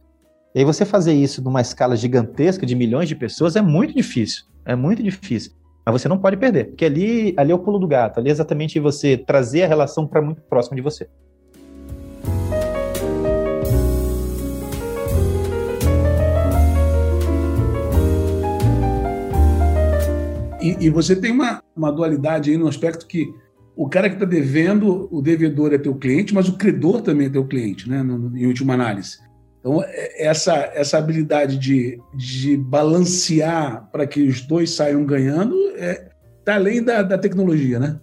E aí você fazer isso numa escala gigantesca de milhões de pessoas é muito difícil. É muito difícil. Mas você não pode perder, porque ali, ali é o pulo do gato. Ali é exatamente você trazer a relação para muito próximo de você. E, e você tem uma, uma dualidade aí no aspecto que o cara que está devendo, o devedor é teu cliente, mas o credor também é teu cliente, né, no, em última análise. Então, é, essa, essa habilidade de, de balancear para que os dois saiam ganhando está é, tá além da, da tecnologia, né?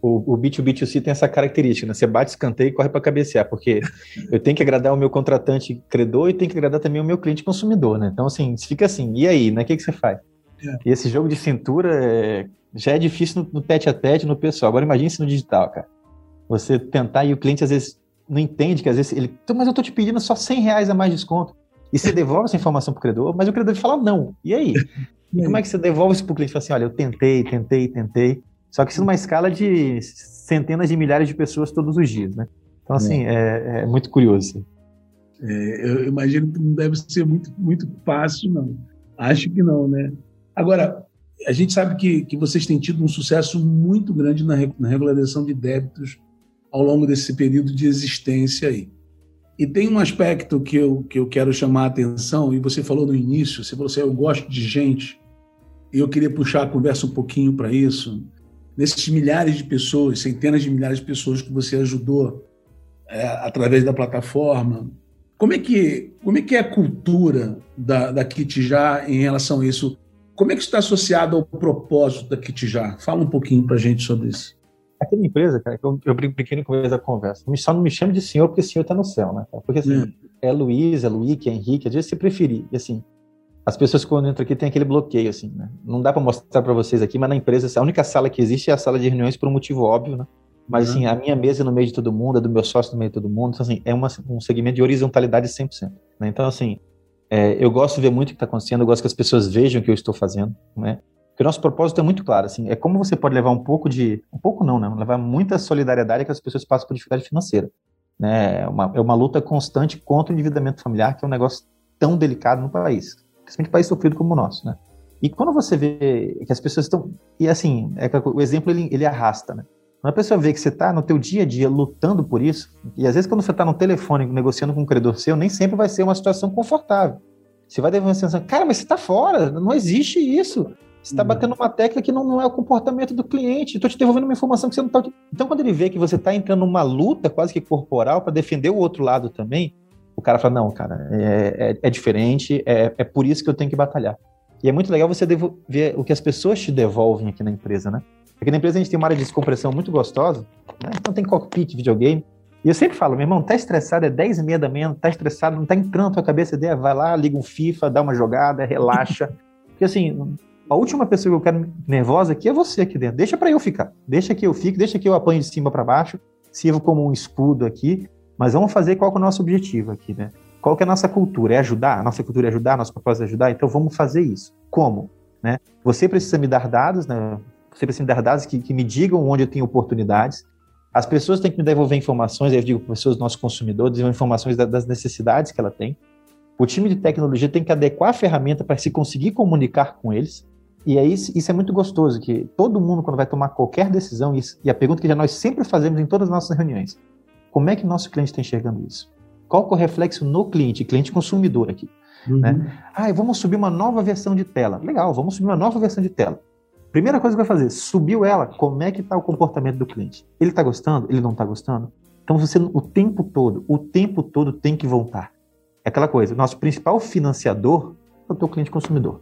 O, o B2B2C tem essa característica, né? Você bate escanteio e corre para cabecear, porque eu tenho que agradar o meu contratante credor e tenho que agradar também o meu cliente consumidor, né? Então, assim, fica assim, e aí, né? O que, que você faz? É. E esse jogo de cintura é, já é difícil no, tete a tete, no pessoal. Agora imagine se no digital, cara. Você tentar e o cliente às vezes não entende que às vezes ele. Mas eu tô te pedindo só 100 reais a mais de desconto. E você devolve essa informação pro credor, mas o credor fala não. E aí? E como é que você devolve isso pro cliente? Fala assim, olha, eu tentei, tentei, tentei. Só que isso numa escala de centenas de milhares de pessoas todos os dias, né? Então, assim, é, é, é muito curioso. É, eu imagino que não deve ser muito, muito fácil, não. Acho que não, né? Agora, a gente sabe que, que vocês têm tido um sucesso muito grande na, na regularização de débitos ao longo desse período de existência aí. E tem um aspecto que eu, que eu quero chamar a atenção, e você falou no início, você falou assim, eu gosto de gente, e eu queria puxar a conversa um pouquinho para isso. Nesses milhares de pessoas, centenas de milhares de pessoas que você ajudou é, através da plataforma, como é que, como é, que é a cultura da, da Kitijá em relação a isso? Como é que está associado ao propósito da Kitijá? Fala um pouquinho para a gente sobre isso. Aquela empresa, cara, que eu, eu brinquei no começo da conversa, só não me chame de senhor porque o senhor está no céu, né? Porque assim, hum. é Luiz, é Luíque, é Henrique, às vezes se preferir. E assim, as pessoas quando entram aqui tem aquele bloqueio, assim, né? Não dá para mostrar para vocês aqui, mas na empresa, a única sala que existe é a sala de reuniões por um motivo óbvio, né? Mas, assim, a minha mesa é no meio de todo mundo, é do meu sócio no meio de todo mundo. Então, assim, é uma, um segmento de horizontalidade 100%. Né? Então, assim, é, eu gosto de ver muito o que está acontecendo, eu gosto que as pessoas vejam o que eu estou fazendo, né? Porque o nosso propósito é muito claro, assim, é como você pode levar um pouco de, um pouco não, né? Levar muita solidariedade que as pessoas passam por dificuldade financeira, né? É uma, é uma luta constante contra o endividamento familiar, que é um negócio tão delicado no país, principalmente um país sofrido como o nosso, né? E quando você vê que as pessoas estão, e assim, é o exemplo ele, ele arrasta, né? Quando a pessoa vê que você está no teu dia a dia lutando por isso, e às vezes quando você está no telefone negociando com um credor seu, nem sempre vai ser uma situação confortável. Você vai ter uma sensação, cara, mas você está fora, não existe isso. Você está uhum. batendo uma tecla que não, não, é o comportamento do cliente. Estou te devolvendo uma informação que você não está. Então, quando ele vê que você está entrando numa luta quase que corporal para defender o outro lado também, o cara fala: não, cara, é, é, é diferente, é, é por isso que eu tenho que batalhar. E é muito legal você ver o que as pessoas te devolvem aqui na empresa, né? Aqui na empresa a gente tem uma área de descompressão muito gostosa, né? então tem cockpit, videogame. E eu sempre falo, meu irmão, tá estressado, é 10 e meia da manhã, tá estressado, não tá entrando na tua cabeça a ideia, vai lá, liga um FIFA, dá uma jogada, relaxa. Porque assim, a última pessoa que eu quero nervosa aqui é você aqui dentro. Deixa para eu ficar. Deixa que eu fique, deixa que eu apanhe de cima para baixo, sirvo como um escudo aqui, mas vamos fazer qual é o nosso objetivo aqui, né? Qual que é a nossa cultura? É ajudar? A nossa cultura é ajudar, nosso propósito é ajudar? Então vamos fazer isso. Como? Né? Você precisa me dar dados, né? Precisa me dar dados que, que me digam onde eu tenho oportunidades. As pessoas têm que me devolver informações, aí eu digo para pessoas, nossos consumidores, informações das necessidades que ela tem. O time de tecnologia tem que adequar a ferramenta para se conseguir comunicar com eles. E aí isso é muito gostoso, que todo mundo, quando vai tomar qualquer decisão, e a pergunta que já nós sempre fazemos em todas as nossas reuniões, como é que nosso cliente está enxergando isso? Qual é o reflexo no cliente, cliente consumidor aqui? Uhum. Né? Ah, vamos subir uma nova versão de tela. Legal, vamos subir uma nova versão de tela. Primeira coisa que vai fazer, subiu ela, como é que está o comportamento do cliente? Ele está gostando? Ele não está gostando? Então você o tempo todo, o tempo todo tem que voltar. É aquela coisa, nosso principal financiador é o teu cliente consumidor.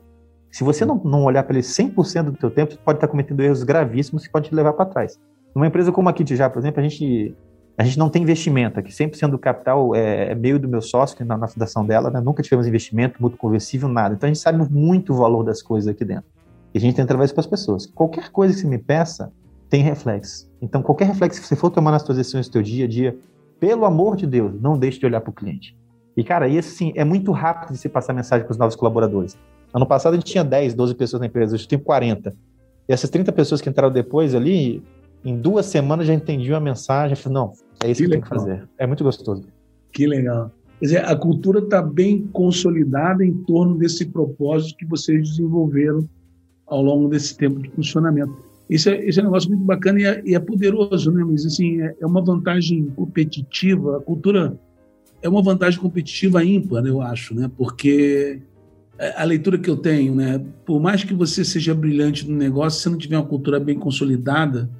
Se você não, não olhar para ele 100% do teu tempo, você pode estar cometendo erros gravíssimos que pode te levar para trás. Numa empresa como a já, por exemplo, a gente, a gente não tem investimento aqui. 100% do capital é, é meio do meu sócio na, na fundação dela. Né? Nunca tivemos investimento, muito conversível, nada. Então a gente sabe muito o valor das coisas aqui dentro. E a gente tenta levar isso para as pessoas. Qualquer coisa que você me peça tem reflexo. Então, qualquer reflexo que você for tomar nas suas decisões do seu dia a dia, pelo amor de Deus, não deixe de olhar para o cliente. E, cara, isso sim, é muito rápido de se passar mensagem para os novos colaboradores. Ano passado a gente tinha 10, 12 pessoas na empresa, hoje tem 40. E essas 30 pessoas que entraram depois ali, em duas semanas já entendiam a mensagem. Falei, não, é isso que, que tem que fazer. É muito gostoso. Que legal. Quer dizer, a cultura está bem consolidada em torno desse propósito que vocês desenvolveram ao longo desse tempo de funcionamento. Isso é, isso é um negócio muito bacana e é, e é poderoso, né? Mas, assim, é, é, uma vantagem competitiva. A cultura é uma vantagem competitiva ímpar, eu acho, né? Porque a leitura que eu tenho, né? Por mais que você seja brilhante no negócio, se não tiver uma cultura bem consolidada,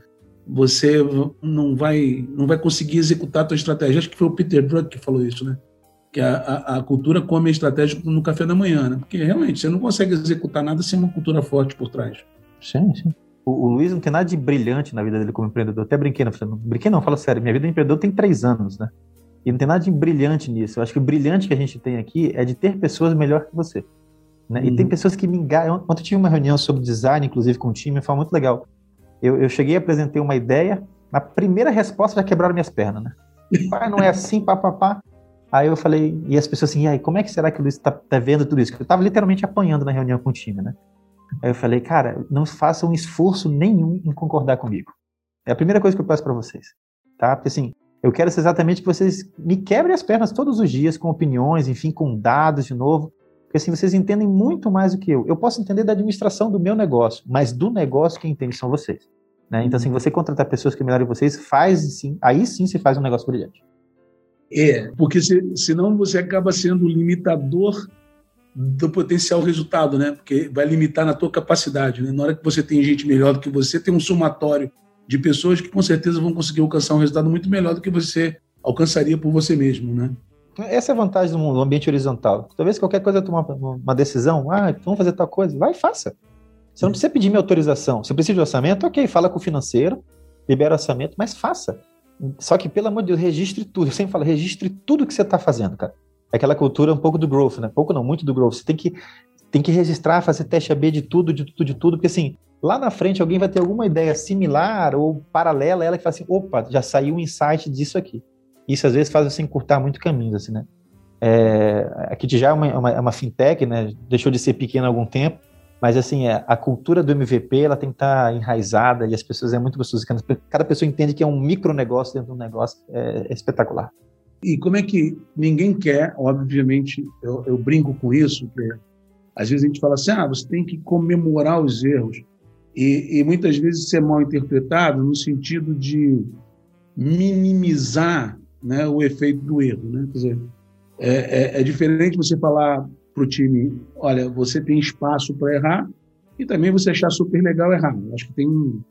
você não vai não vai conseguir executar a tua estratégia. Acho que foi o Peter Drucker que falou isso, né? Que a, a, a, cultura come a estratégia no café da manhã, né? Porque realmente você não consegue executar nada sem uma cultura forte por trás. Sim, sim. O, o Luiz não tem nada de brilhante na vida dele como empreendedor. Até brinquei, não, brinquei não, fala sério. Minha vida de empreendedor tem três anos, né? E não tem nada de brilhante nisso. Eu acho que o brilhante que a gente tem aqui é de ter pessoas melhor que você. Né? Uhum. E tem uhum. pessoas que me engajam. Ontem eu tive uma reunião sobre design, inclusive com o time, foi muito legal. Eu, eu cheguei, apresentei uma ideia, na primeira resposta já quebraram minhas pernas, né? Pai, não é assim, papapá. Aí eu falei, e as pessoas assim, e aí, como é que será que o Luiz tá, tá vendo tudo isso? Eu tava literalmente apanhando na reunião com o time, né? Aí eu falei, cara, não façam um esforço nenhum em concordar comigo. É a primeira coisa que eu peço para vocês, tá? Porque assim, eu quero exatamente que vocês me quebrem as pernas todos os dias com opiniões, enfim, com dados de novo, porque assim vocês entendem muito mais do que eu. Eu posso entender da administração do meu negócio, mas do negócio quem entende são vocês. Né? Então, assim, você contratar pessoas que melhorem vocês, faz sim, aí sim você faz um negócio brilhante. É, porque se, senão você acaba sendo o limitador do potencial resultado, né? Porque vai limitar na tua capacidade, né? Na hora que você tem gente melhor do que você, tem um somatório de pessoas que com certeza vão conseguir alcançar um resultado muito melhor do que você alcançaria por você mesmo, né? Essa é a vantagem do ambiente horizontal. Talvez qualquer coisa tomar uma decisão, ah, vamos fazer tal coisa, vai faça. Você não precisa pedir minha autorização. Você precisa de orçamento, ok, fala com o financeiro, libera orçamento, mas faça. Só que, pelo amor de Deus, registre tudo. Eu sempre falo, registre tudo que você está fazendo, cara. É aquela cultura um pouco do growth, né? Pouco não, muito do growth. Você tem que, tem que registrar, fazer teste AB de tudo, de tudo, de tudo, porque assim, lá na frente alguém vai ter alguma ideia similar ou paralela a ela que fala assim, opa, já saiu um insight disso aqui. Isso às vezes faz você encurtar muito caminhos, assim, né? É, a Kit já é uma, uma, é uma fintech, né? Deixou de ser pequena há algum tempo, mas assim, é, a cultura do MVP ela tem que estar tá enraizada e as pessoas é muito gostoso. Cada pessoa entende que é um micro negócio dentro de um negócio, é, é espetacular. E como é que ninguém quer, obviamente, eu, eu brinco com isso, que às vezes a gente fala assim, ah, você tem que comemorar os erros. E, e muitas vezes isso é mal interpretado no sentido de minimizar né, o efeito do erro. Né? Quer dizer, é, é, é diferente você falar para o time, olha, você tem espaço para errar e também você achar super legal errar. Acho que tem,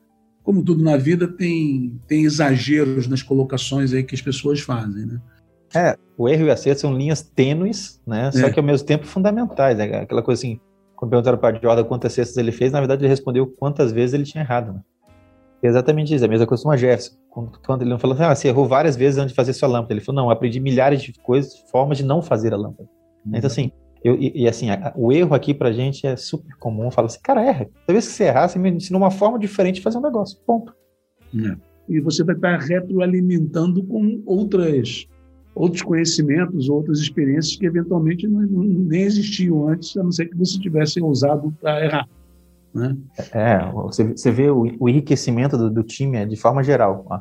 como tudo na vida, tem, tem exageros nas colocações aí que as pessoas fazem, né? É, o erro e o acerto são linhas tênues, né? Só é. que ao mesmo tempo fundamentais. Né? Aquela coisa assim, quando perguntaram para o Jordan quantas cestas ele fez, na verdade ele respondeu quantas vezes ele tinha errado, né? É exatamente isso, a mesma coisa com a Jefferson. Quando ele não falou assim, ah, você errou várias vezes antes de fazer sua lâmpada. Ele falou, não, aprendi milhares de coisas, formas de não fazer a lâmpada. Uhum. Então, assim, eu, e, e, assim, a, o erro aqui pra gente é super comum. Fala assim, cara, erra. Talvez que você errar, você me ensina uma forma diferente de fazer um negócio. Ponto. É. E você vai estar retroalimentando com outras, outros conhecimentos, outras experiências que eventualmente não, nem existiam antes, a não ser que você tivesse ousado para errar. Né? É, você, você vê o, o enriquecimento do, do, time é de forma geral. Ó.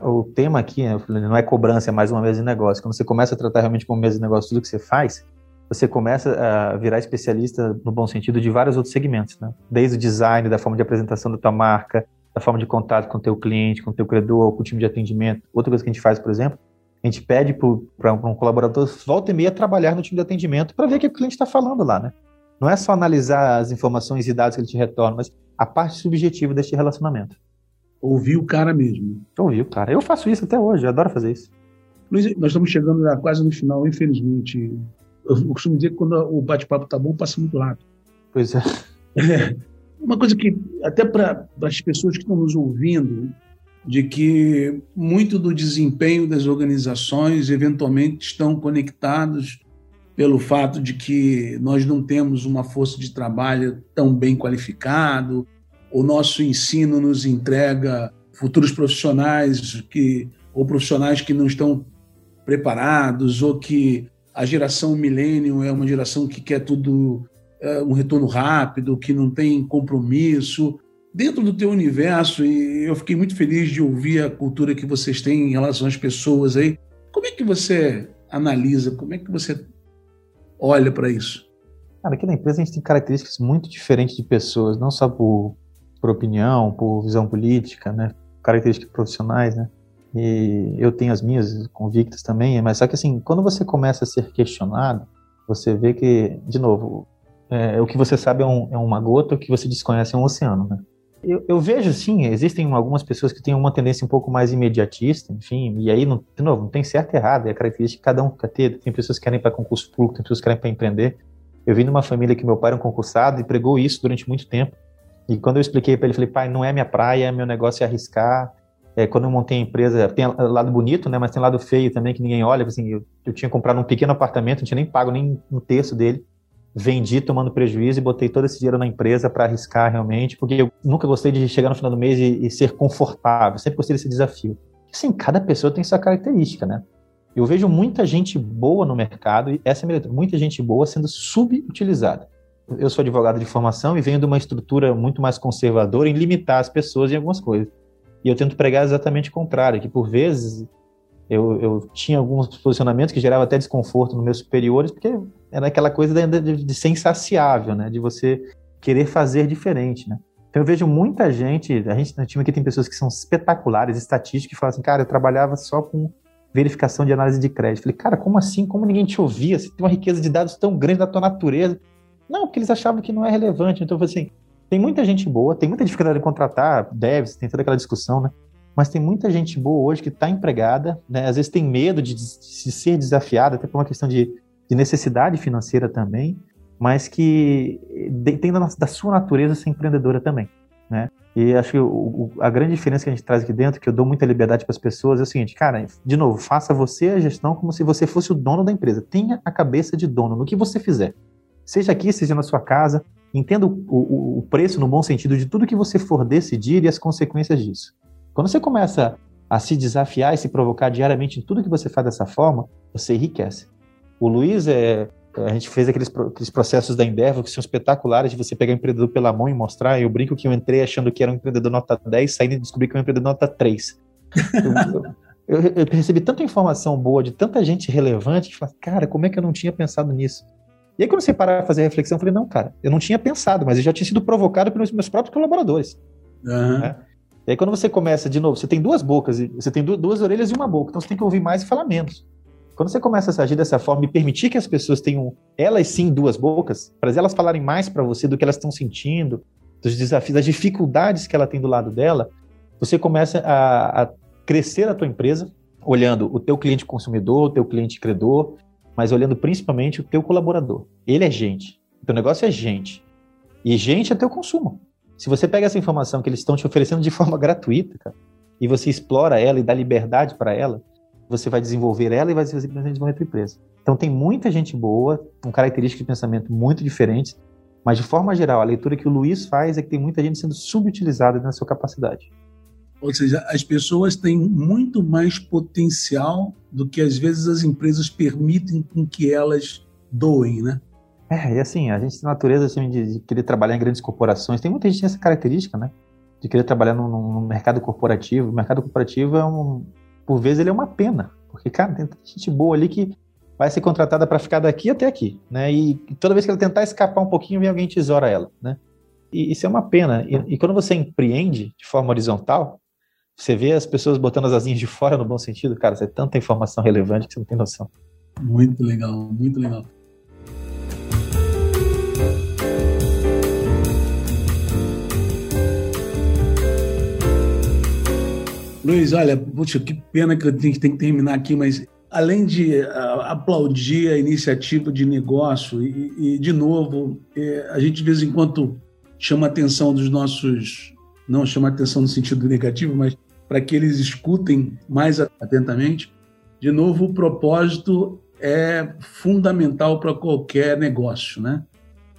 O tema aqui né, não é cobrança, é mais uma mesa de negócio. Quando você começa a tratar realmente como mesa de negócio tudo que você faz, você começa a virar especialista, no bom sentido, de vários outros segmentos, né? Desde o design, da forma de apresentação da tua marca, da forma de contato com o teu cliente, com o teu credor, com o time de atendimento. Outra coisa que a gente faz, por exemplo, a gente pede para um colaborador volta e meia trabalhar no time de atendimento para ver o que o cliente está falando lá, né? Não é só analisar as informações e dados que ele te retorna, mas a parte subjetiva deste relacionamento. Ouvir o cara mesmo. Ouvir o cara. Eu faço isso até hoje, eu adoro fazer isso. Luiz, nós estamos chegando quase no final, infelizmente. Eu costumo dizer que quando o bate-papo tá bom, passa muito rápido. Pois é. é. Uma coisa que, até para as pessoas que estão nos ouvindo, de que muito do desempenho das organizações eventualmente estão conectados pelo fato de que nós não temos uma força de trabalho tão bem qualificado, o nosso ensino nos entrega futuros profissionais que ou profissionais que não estão preparados ou que a geração milênio é uma geração que quer tudo é, um retorno rápido, que não tem compromisso. Dentro do teu universo, e eu fiquei muito feliz de ouvir a cultura que vocês têm em relação às pessoas aí. Como é que você analisa, como é que você olha para isso? Cara, aqui na empresa a gente tem características muito diferentes de pessoas, não só por, por opinião, por visão política, né? características profissionais, né? E eu tenho as minhas convictas também, mas só que assim, quando você começa a ser questionado, você vê que, de novo, é, o que você sabe é, um, é, uma gota, o que você desconhece é um oceano, né? Eu, eu, vejo, sim, existem algumas pessoas que têm uma tendência um pouco mais imediatista, enfim, e aí, não, de novo, não tem certo e errado, é a característica que cada um quer ter. Tem pessoas que querem para concurso público, tem pessoas que querem para empreender. Eu vim de uma família que meu pai era um concursado e pregou isso durante muito tempo. E quando eu expliquei para ele, falei, pai, não é minha praia, meu negócio é arriscar, é, quando eu montei a empresa, tem lado bonito, né, mas tem lado feio também que ninguém olha. Assim, eu, eu tinha comprado um pequeno apartamento, não tinha nem pago nem um terço dele. Vendi tomando prejuízo e botei todo esse dinheiro na empresa para arriscar realmente, porque eu nunca gostei de chegar no final do mês e, e ser confortável, sempre gostei desse desafio. Assim, cada pessoa tem sua característica, né? Eu vejo muita gente boa no mercado, e essa é a minha muita gente boa sendo subutilizada. Eu sou advogado de formação e venho de uma estrutura muito mais conservadora em limitar as pessoas em algumas coisas. E eu tento pregar exatamente o contrário, que por vezes eu, eu tinha alguns posicionamentos que geravam até desconforto nos meus superiores, porque era aquela coisa de, de, de ser insaciável, né? De você querer fazer diferente, né? Então eu vejo muita gente, a gente no time aqui tem pessoas que são espetaculares, estatísticas, que falam assim, cara, eu trabalhava só com verificação de análise de crédito. falei, cara, como assim? Como ninguém te ouvia? Você tem uma riqueza de dados tão grande da tua natureza. Não, porque eles achavam que não é relevante. Então eu falei assim, tem muita gente boa, tem muita dificuldade em contratar devs, tem toda aquela discussão, né? Mas tem muita gente boa hoje que está empregada, né? Às vezes tem medo de, de, ser desafiada, até por uma questão de, de necessidade financeira também, mas que tem da, da sua natureza ser empreendedora também, né? E acho que o, o, a grande diferença que a gente traz aqui dentro, que eu dou muita liberdade para as pessoas, é o seguinte, cara, de novo, faça você a gestão como se você fosse o dono da empresa. Tenha a cabeça de dono no que você fizer. Seja aqui, seja na sua casa, Entenda o, o, o preço no bom sentido de tudo que você for decidir e as consequências disso. Quando você começa a se desafiar e se provocar diariamente em tudo que você faz dessa forma, você enriquece. O Luiz, é, a gente fez aqueles, aqueles processos da Endeavor que são espetaculares de você pegar o empreendedor pela mão e mostrar. Eu brinco que eu entrei achando que era um empreendedor nota 10, saindo e descobri que era um empreendedor nota 3. Eu, eu, eu, recebi tanta informação boa de tanta gente relevante que fala, cara, como é que eu não tinha pensado nisso? E aí, quando você parar para fazer a reflexão, eu falei, não, cara, eu não tinha pensado, mas eu já tinha sido provocado pelos meus próprios colaboradores. Uhum. Né? E aí, quando você começa, de novo, você tem duas bocas, você tem duas orelhas e uma boca, então você tem que ouvir mais e falar menos. Quando você começa a agir dessa forma e permitir que as pessoas tenham, elas sim, duas bocas, para elas falarem mais para você do que elas estão sentindo, dos desafios, das dificuldades que ela tem do lado dela, você começa a, a crescer a tua empresa, olhando o teu cliente consumidor, o teu cliente credor, mas olhando principalmente o teu colaborador. Ele é gente. O teu negócio é gente. E gente é teu consumo. Se você pega essa informação que eles estão te oferecendo de forma gratuita, cara, e você explora ela e dá liberdade para ela, você vai desenvolver ela e vai desenvolver a tua empresa. Então tem muita gente boa, com características de pensamento muito diferentes, mas de forma geral, a leitura que o Luiz faz é que tem muita gente sendo subutilizada na sua capacidade. Ou seja, as pessoas têm muito mais potencial do que às vezes as empresas permitem com que elas doem, né? É, e assim, a gente tem natureza assim, de, de, querer trabalhar em grandes corporações. Tem muita gente que tem essa característica, né? de querer trabalhar no, no, mercado corporativo. O mercado corporativo é um, por vezes ele é uma pena, porque cara, tem gente boa ali que vai ser contratada para ficar daqui até aqui, né? E toda vez que ela tentar escapar um pouquinho, vem alguém tesoura ela, né? E isso é uma pena. E, e, quando você empreende de forma horizontal, você vê as pessoas botando as asinhas de fora no bom sentido, cara, é tanta informação relevante que você não tem noção. Muito legal, muito legal. Luiz, olha, puxa, que pena que eu tenho, tenho que terminar aqui, mas além de aplaudir a iniciativa de negócio, e, e de novo, é, a gente de vez em quando chama a atenção dos nossos, não chama a atenção no sentido negativo, mas para que eles escutem mais atentamente. De novo, o propósito é fundamental para qualquer negócio, né?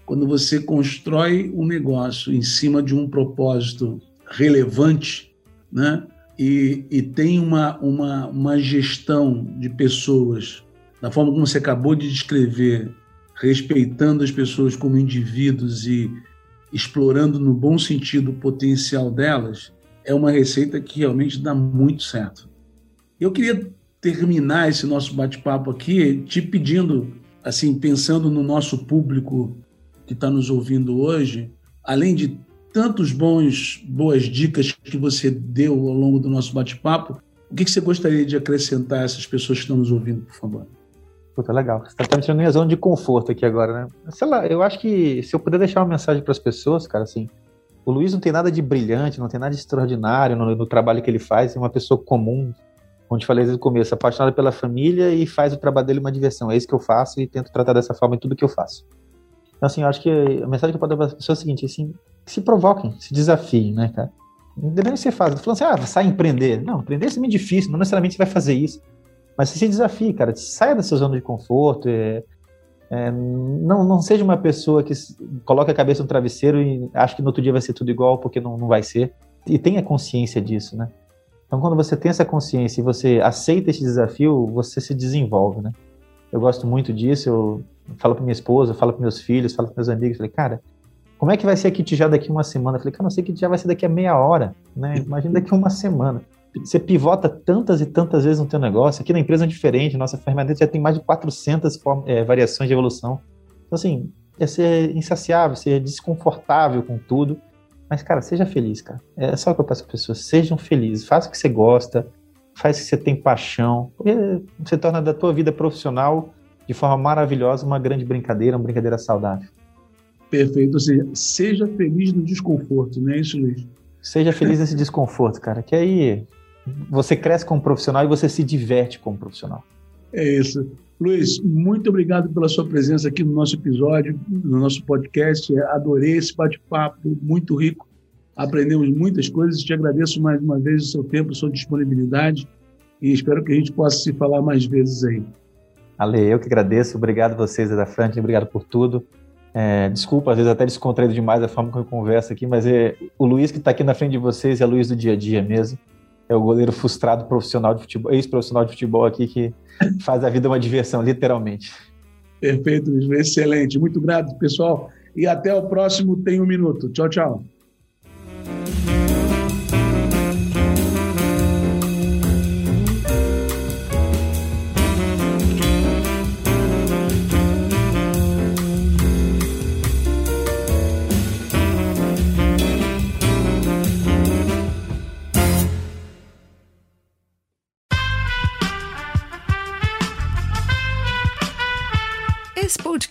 Quando você constrói um negócio em cima de um propósito relevante, né? e, e tem uma, uma, uma gestão de pessoas, da forma como você acabou de descrever, respeitando as pessoas como indivíduos e explorando no bom sentido o potencial delas, é uma receita que realmente dá muito certo. Eu queria terminar esse nosso bate-papo aqui te pedindo, assim, pensando no nosso público que está nos ouvindo hoje, além de tantos bons boas dicas que você deu ao longo do nosso bate-papo. O que, que você gostaria de acrescentar a essas pessoas que estão nos ouvindo, por favor? Puta, legal. Você está me tirando minha zona de conforto aqui agora, né? Sei lá, eu acho que se eu puder deixar uma mensagem para as pessoas, cara, assim, o Luiz não tem nada de brilhante, não tem nada de extraordinário no, no trabalho que ele faz, é uma pessoa comum, como te falei desde o começo, apaixonada pela família e faz o trabalho dele uma diversão. É isso que eu faço e tento tratar dessa forma em tudo que eu faço. Então, assim, eu acho que a mensagem que eu posso dar para as pessoas é a seguinte, assim, se provoquem, se desafiem, né, cara? Independente você faz, falando assim, ah, sai empreender. Não, empreender é muito difícil, não necessariamente você vai fazer isso. Mas se desafie, cara, saia da sua zona de conforto, é, é, não, não seja uma pessoa que coloca a cabeça no travesseiro e acha que no outro dia vai ser tudo igual, porque não, não vai ser. E tenha consciência disso, né? Então, quando você tem essa consciência e você aceita esse desafio, você se desenvolve, né? Eu gosto muito disso, eu falo para minha esposa, falo para meus filhos, falo para meus amigos, falei, cara, como é que vai ser aqui já daqui uma semana? Eu falei, cara, não sei que já vai ser daqui a meia hora, né? Imagina daqui uma semana. Você pivota tantas e tantas vezes no teu negócio. Aqui na empresa é diferente, nossa ferramenta já tem mais de 400 é, variações de evolução. Então, assim, é ser insaciável, ser desconfortável com tudo. Mas, cara, seja feliz, cara. É só o que eu peço para pessoas. Sejam felizes. Faça o que você gosta. Faz o que você tem paixão. Você torna da tua vida profissional de forma maravilhosa uma grande brincadeira, uma brincadeira saudável. Perfeito. Ou seja, seja feliz no desconforto, não é isso, Luiz? Seja feliz nesse desconforto, cara. Que aí você cresce como profissional e você se diverte como profissional. É isso. Luiz, muito obrigado pela sua presença aqui no nosso episódio, no nosso podcast. Adorei esse bate-papo, muito rico. Aprendemos muitas coisas. Te agradeço mais uma vez o seu tempo, sua disponibilidade e espero que a gente possa se falar mais vezes aí. Ale, eu que agradeço. Obrigado a vocês da Franklin, obrigado por tudo. É, desculpa, às vezes até descontraído demais a forma como eu converso aqui, mas é, o Luiz que está aqui na frente de vocês é o Luiz do dia a dia mesmo. É o goleiro frustrado profissional de futebol, ex-profissional de futebol aqui que faz a vida uma diversão, literalmente. Perfeito. Excelente. Muito grato, pessoal. E até o próximo Tem um Minuto. Tchau, tchau.